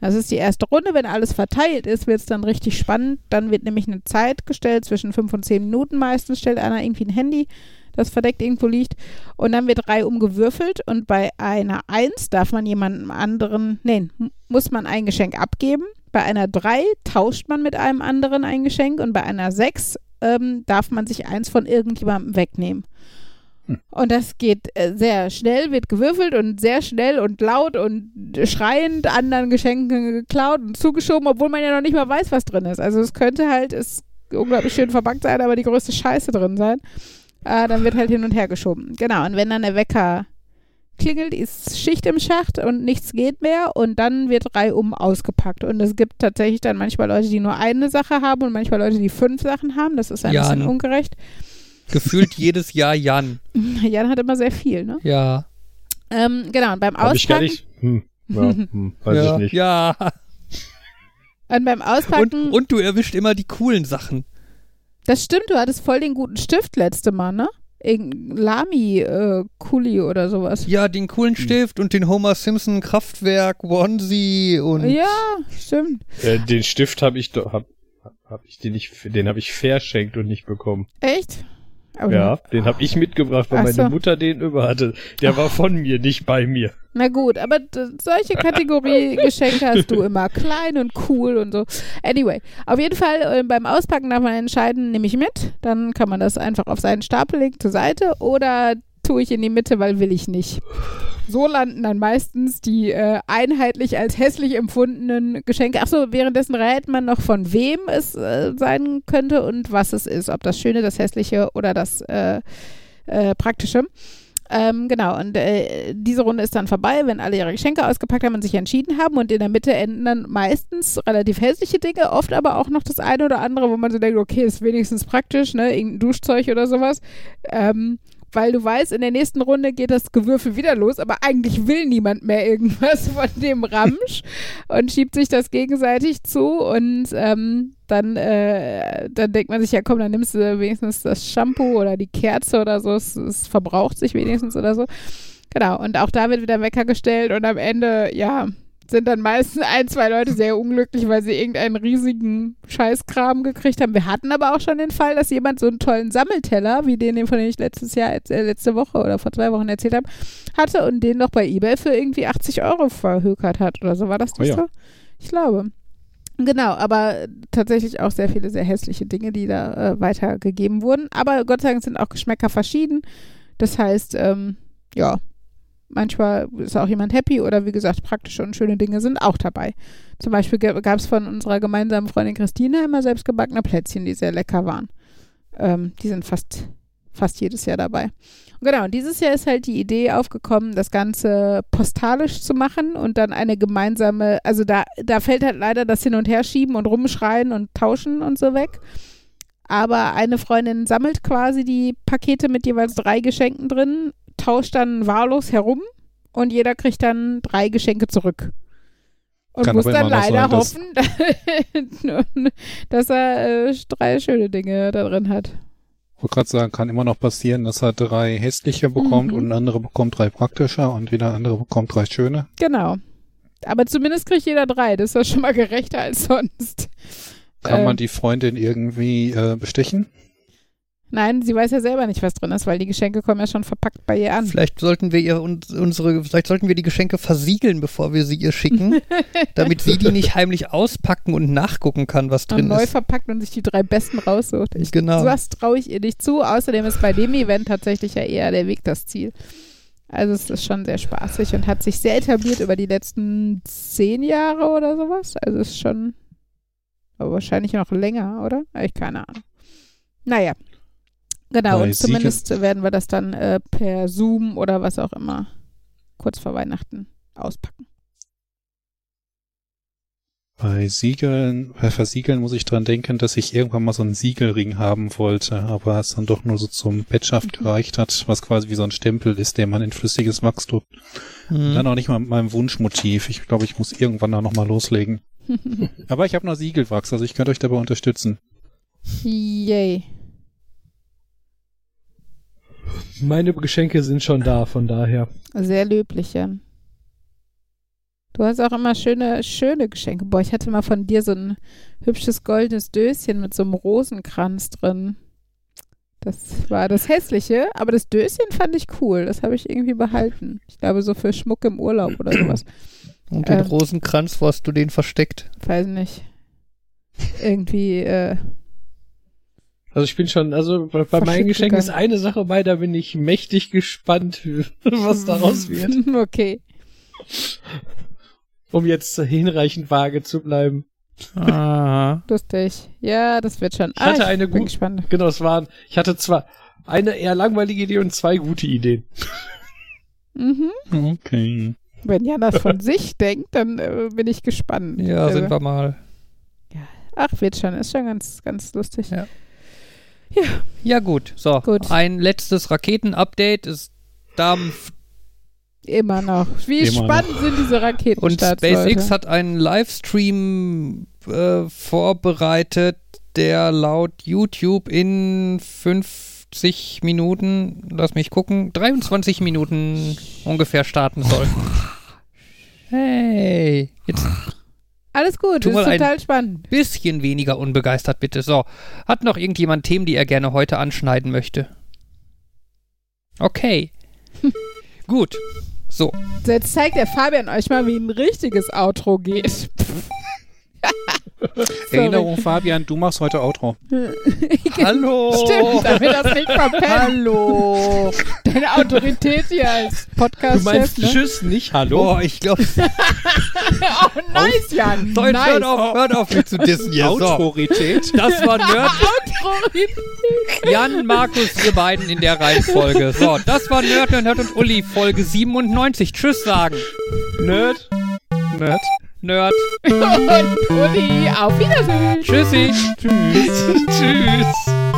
[SPEAKER 2] Das ist die erste Runde. Wenn alles verteilt ist, wird es dann richtig spannend. Dann wird nämlich eine Zeit gestellt, zwischen 5 und 10 Minuten meistens, stellt einer irgendwie ein Handy, das verdeckt irgendwo liegt. Und dann wird reihum gewürfelt und bei einer 1 darf man jemandem anderen, nee, m- muss man ein Geschenk abgeben. Bei einer 3 tauscht man mit einem anderen ein Geschenk und bei einer 6 ähm, darf man sich eins von irgendjemandem wegnehmen. Und das geht äh, sehr schnell, wird gewürfelt und sehr schnell und laut und schreiend anderen Geschenken geklaut und zugeschoben, obwohl man ja noch nicht mal weiß, was drin ist. Also es könnte halt, ist unglaublich schön verpackt sein, aber die größte Scheiße drin sein. Äh, dann wird halt hin und her geschoben. Genau, und wenn dann der Wecker klingelt, ist Schicht im Schacht und nichts geht mehr und dann wird reihum ausgepackt. Und es gibt tatsächlich dann manchmal Leute, die nur eine Sache haben und manchmal Leute, die fünf Sachen haben. Das ist ein
[SPEAKER 1] Ja,
[SPEAKER 2] bisschen
[SPEAKER 1] ne?
[SPEAKER 2] ungerecht.
[SPEAKER 1] Gefühlt jedes Jahr Jan. <laughs>
[SPEAKER 2] Jan hat immer sehr viel, ne?
[SPEAKER 1] Ja.
[SPEAKER 2] Ähm, genau, und beim
[SPEAKER 4] Hab ich gar
[SPEAKER 2] Auspacken,
[SPEAKER 4] nicht. Hm, ja, hm, weiß
[SPEAKER 1] ja,
[SPEAKER 4] ich nicht.
[SPEAKER 1] Ja.
[SPEAKER 2] und beim
[SPEAKER 1] Und,
[SPEAKER 2] Auspacken,
[SPEAKER 1] und du erwischt immer die coolen Sachen.
[SPEAKER 2] das stimmt, du hattest voll den guten Stift letzte Mal, ne? Irgendein Lami, äh, Kuli oder sowas.
[SPEAKER 1] Ja, den coolen Stift und den Homer Simpson Kraftwerk Onesie und
[SPEAKER 2] Ja, stimmt.
[SPEAKER 4] Äh, den Stift habe ich doch, hab, hab ich den nicht, den habe ich verschenkt und nicht bekommen.
[SPEAKER 2] Echt? Aber
[SPEAKER 4] Ja, den habe ich mitgebracht, weil
[SPEAKER 2] Ach
[SPEAKER 4] meine
[SPEAKER 2] so.
[SPEAKER 4] Mutter den über hatte. Der war von mir, nicht bei mir.
[SPEAKER 2] Na gut, aber solche Kategorie <laughs> Geschenke hast du immer. Klein und cool und so. Anyway, auf jeden Fall äh, beim Auspacken darf man entscheiden, nehme ich mit. Dann kann man das einfach auf seinen Stapel legen zur Seite oder tue ich in die Mitte, weil will ich nicht. So landen dann meistens die äh, einheitlich als hässlich empfundenen Geschenke. Achso, währenddessen rät man noch, von wem es äh, sein könnte und was es ist. Ob das Schöne, das Hässliche oder das äh, äh, Praktische. Ähm, genau, und äh, diese Runde ist dann vorbei, wenn alle ihre Geschenke ausgepackt haben und sich entschieden haben. Und in der Mitte enden dann meistens relativ hässliche Dinge, oft aber auch noch das eine oder andere, wo man so denkt, okay, ist wenigstens praktisch, ne? Irgendein Duschzeug oder sowas. Ähm, weil du weißt, in der nächsten Runde geht das Gewürfel wieder los, aber eigentlich will niemand mehr irgendwas <laughs> von dem Ramsch und schiebt sich das gegenseitig zu und ähm, dann, äh, dann denkt man sich, ja komm, dann nimmst du wenigstens das Shampoo oder die Kerze oder so, es, es verbraucht sich wenigstens oder so. Genau, und auch da wird wieder Wecker gestellt und am Ende, ja, sind dann meistens ein, zwei Leute sehr unglücklich, weil sie irgendeinen riesigen Scheißkram gekriegt haben. Wir hatten aber auch schon den Fall, dass jemand so einen tollen Sammelteller, wie den, von dem ich letztes Jahr, äh, letzte Woche oder vor zwei Wochen erzählt habe, hatte und den noch bei Ebay für irgendwie 80 Euro verhökert hat oder so. War das
[SPEAKER 3] Oh
[SPEAKER 2] nicht
[SPEAKER 3] ja.
[SPEAKER 2] so? Ich glaube. Genau, aber tatsächlich auch sehr viele sehr hässliche Dinge, die da äh, weitergegeben wurden. Aber Gott sei Dank sind auch Geschmäcker verschieden. Das heißt, ähm, ja, manchmal ist auch jemand happy oder wie gesagt, praktische und schöne Dinge sind auch dabei. Zum Beispiel gab es von unserer gemeinsamen Freundin Christine immer selbstgebackene Plätzchen, die sehr lecker waren. Ähm, die sind fast, fast jedes Jahr dabei. Genau, und dieses Jahr ist halt die Idee aufgekommen, das Ganze postalisch zu machen und dann eine gemeinsame, also da, da fällt halt leider das Hin- und Herschieben und Rumschreien und Tauschen und so weg. Aber eine Freundin sammelt quasi die Pakete mit jeweils drei Geschenken drin, tauscht dann wahllos herum und jeder kriegt dann drei Geschenke zurück. Und
[SPEAKER 3] Kann
[SPEAKER 2] muss dann leider
[SPEAKER 3] sein, dass-
[SPEAKER 2] hoffen, <laughs> dass er äh, drei schöne Dinge da drin hat.
[SPEAKER 3] Ich wollte gerade sagen, kann immer noch passieren, dass er drei hässliche bekommt
[SPEAKER 2] Mhm.
[SPEAKER 3] und ein anderer bekommt drei praktische und wieder ein anderer bekommt drei schöne.
[SPEAKER 2] Genau. Aber zumindest kriegt jeder drei. Das ist ja schon mal gerechter als sonst.
[SPEAKER 3] Kann
[SPEAKER 2] Ähm.
[SPEAKER 3] man die Freundin irgendwie äh, bestechen?
[SPEAKER 2] Nein, sie weiß ja selber nicht, was drin ist, weil die Geschenke kommen ja schon verpackt bei ihr an.
[SPEAKER 1] Vielleicht sollten wir ihr uns, unsere, vielleicht sollten wir die Geschenke versiegeln, bevor wir sie ihr schicken, <laughs> damit sie die nicht heimlich auspacken und nachgucken kann, was
[SPEAKER 2] Und
[SPEAKER 1] drin
[SPEAKER 2] neu
[SPEAKER 1] ist.
[SPEAKER 2] verpackt und sich die drei besten raussucht. Ich,
[SPEAKER 1] Genau.
[SPEAKER 2] Das traue ich ihr nicht zu. Außerdem ist bei dem Event tatsächlich ja eher der Weg das Ziel. Also es ist schon sehr spaßig und hat sich sehr etabliert über die letzten zehn Jahre oder sowas. Also es ist schon aber wahrscheinlich noch länger, oder? Ich keine Ahnung. Naja. Genau, und zumindest werden wir das dann äh, per Zoom oder was auch immer kurz vor Weihnachten auspacken.
[SPEAKER 3] Bei Siegeln, bei Versiegeln muss ich dran denken, dass ich irgendwann mal so einen Siegelring haben wollte, aber es dann doch nur so zum Bettschaft gereicht hat, was quasi wie so ein Stempel ist, den man in flüssiges Wachs tut.
[SPEAKER 1] Hm.
[SPEAKER 3] Dann auch nicht mal mit meinem Wunschmotiv. Ich glaube, ich muss irgendwann da nochmal loslegen. <laughs> Aber ich habe noch Siegelwachs, also ich könnte euch dabei unterstützen.
[SPEAKER 2] Yay.
[SPEAKER 4] Meine Geschenke sind schon da, von daher.
[SPEAKER 2] Sehr löblich, Jan. Du hast auch immer schöne, schöne Geschenke. Boah, ich hatte mal von dir so ein hübsches goldenes Döschen mit so einem Rosenkranz drin. Das war das Hässliche, aber das Döschen fand ich cool. Das habe ich irgendwie behalten. Ich glaube, so für Schmuck im Urlaub oder sowas.
[SPEAKER 1] Und den
[SPEAKER 2] ähm,
[SPEAKER 1] Rosenkranz, wo hast du den versteckt?
[SPEAKER 2] Weiß nicht. Irgendwie, äh,
[SPEAKER 4] Also ich bin schon, also bei, bei
[SPEAKER 2] Verschickt
[SPEAKER 4] meinen Geschenken ist eine Sache bei, da bin ich mächtig gespannt, <laughs> was daraus wird, <laughs>
[SPEAKER 2] okay.
[SPEAKER 4] um jetzt hinreichend vage zu bleiben.
[SPEAKER 1] Aha. <laughs>
[SPEAKER 2] Lustig. Ja, das wird schon.
[SPEAKER 4] Ich hatte
[SPEAKER 2] ah,
[SPEAKER 4] eine
[SPEAKER 2] bin
[SPEAKER 4] gut-
[SPEAKER 2] gespannt.
[SPEAKER 4] Genau, es waren, ich hatte zwar eine eher langweilige Idee und zwei gute Ideen.
[SPEAKER 2] Mhm.
[SPEAKER 3] Okay.
[SPEAKER 2] Wenn Jan das von sich denkt, dann äh, bin ich gespannt.
[SPEAKER 1] Ja,
[SPEAKER 2] Also-
[SPEAKER 1] sind wir mal.
[SPEAKER 2] Ach, wird schon. Ist schon ganz, ganz lustig.
[SPEAKER 1] Ja. Ja, gut. So,
[SPEAKER 2] Gut.
[SPEAKER 1] ein letztes Raketenupdate. Es dampft
[SPEAKER 2] Immer noch. Wie
[SPEAKER 3] Immer
[SPEAKER 2] spannend sind diese Raketen?
[SPEAKER 1] und SpaceX hat einen Livestream äh, vorbereitet, der laut YouTube in 50 Minuten, lass mich gucken, 23 Minuten ungefähr starten soll. <laughs> Hey, jetzt
[SPEAKER 2] Alles gut,
[SPEAKER 1] Tu
[SPEAKER 2] ist total spannend.
[SPEAKER 1] bisschen weniger unbegeistert, bitte. So, hat noch irgendjemand Themen, die er gerne heute anschneiden möchte? Okay. <laughs> Gut. So,
[SPEAKER 2] So, Jetzt zeigt der Fabian euch mal, wie ein richtiges Outro geht. <laughs>
[SPEAKER 3] Erinnerung, Fabian, du machst heute Outro. <laughs>
[SPEAKER 1] hallo.
[SPEAKER 2] Stimmt, damit das nicht verpennt.
[SPEAKER 1] Hallo.
[SPEAKER 2] Deine Autorität hier als
[SPEAKER 4] Du
[SPEAKER 2] Podcast-Chef,
[SPEAKER 4] meinst
[SPEAKER 2] ne?
[SPEAKER 4] Tschüss, nicht Hallo?
[SPEAKER 1] Boah, ich glaube, <laughs>
[SPEAKER 2] Oh, nice, Jan.
[SPEAKER 1] jetzt
[SPEAKER 2] nice.
[SPEAKER 1] hört auf, hört auf mich zu dissen hier. So,
[SPEAKER 3] Autorität.
[SPEAKER 1] das war Nerd. <laughs>
[SPEAKER 2] Autorität.
[SPEAKER 1] Jan, Markus, ihr beiden in der Reihenfolge. So, das war Nerd, Nerd, Nerd und Uli, Folge 97. Tschüss sagen.
[SPEAKER 4] Nerd?
[SPEAKER 1] Nerd. Nerd. <laughs>
[SPEAKER 2] Und Uli, auf Wiedersehen.
[SPEAKER 1] Tschüssi. <laughs>
[SPEAKER 4] Tschüss. Tschüss.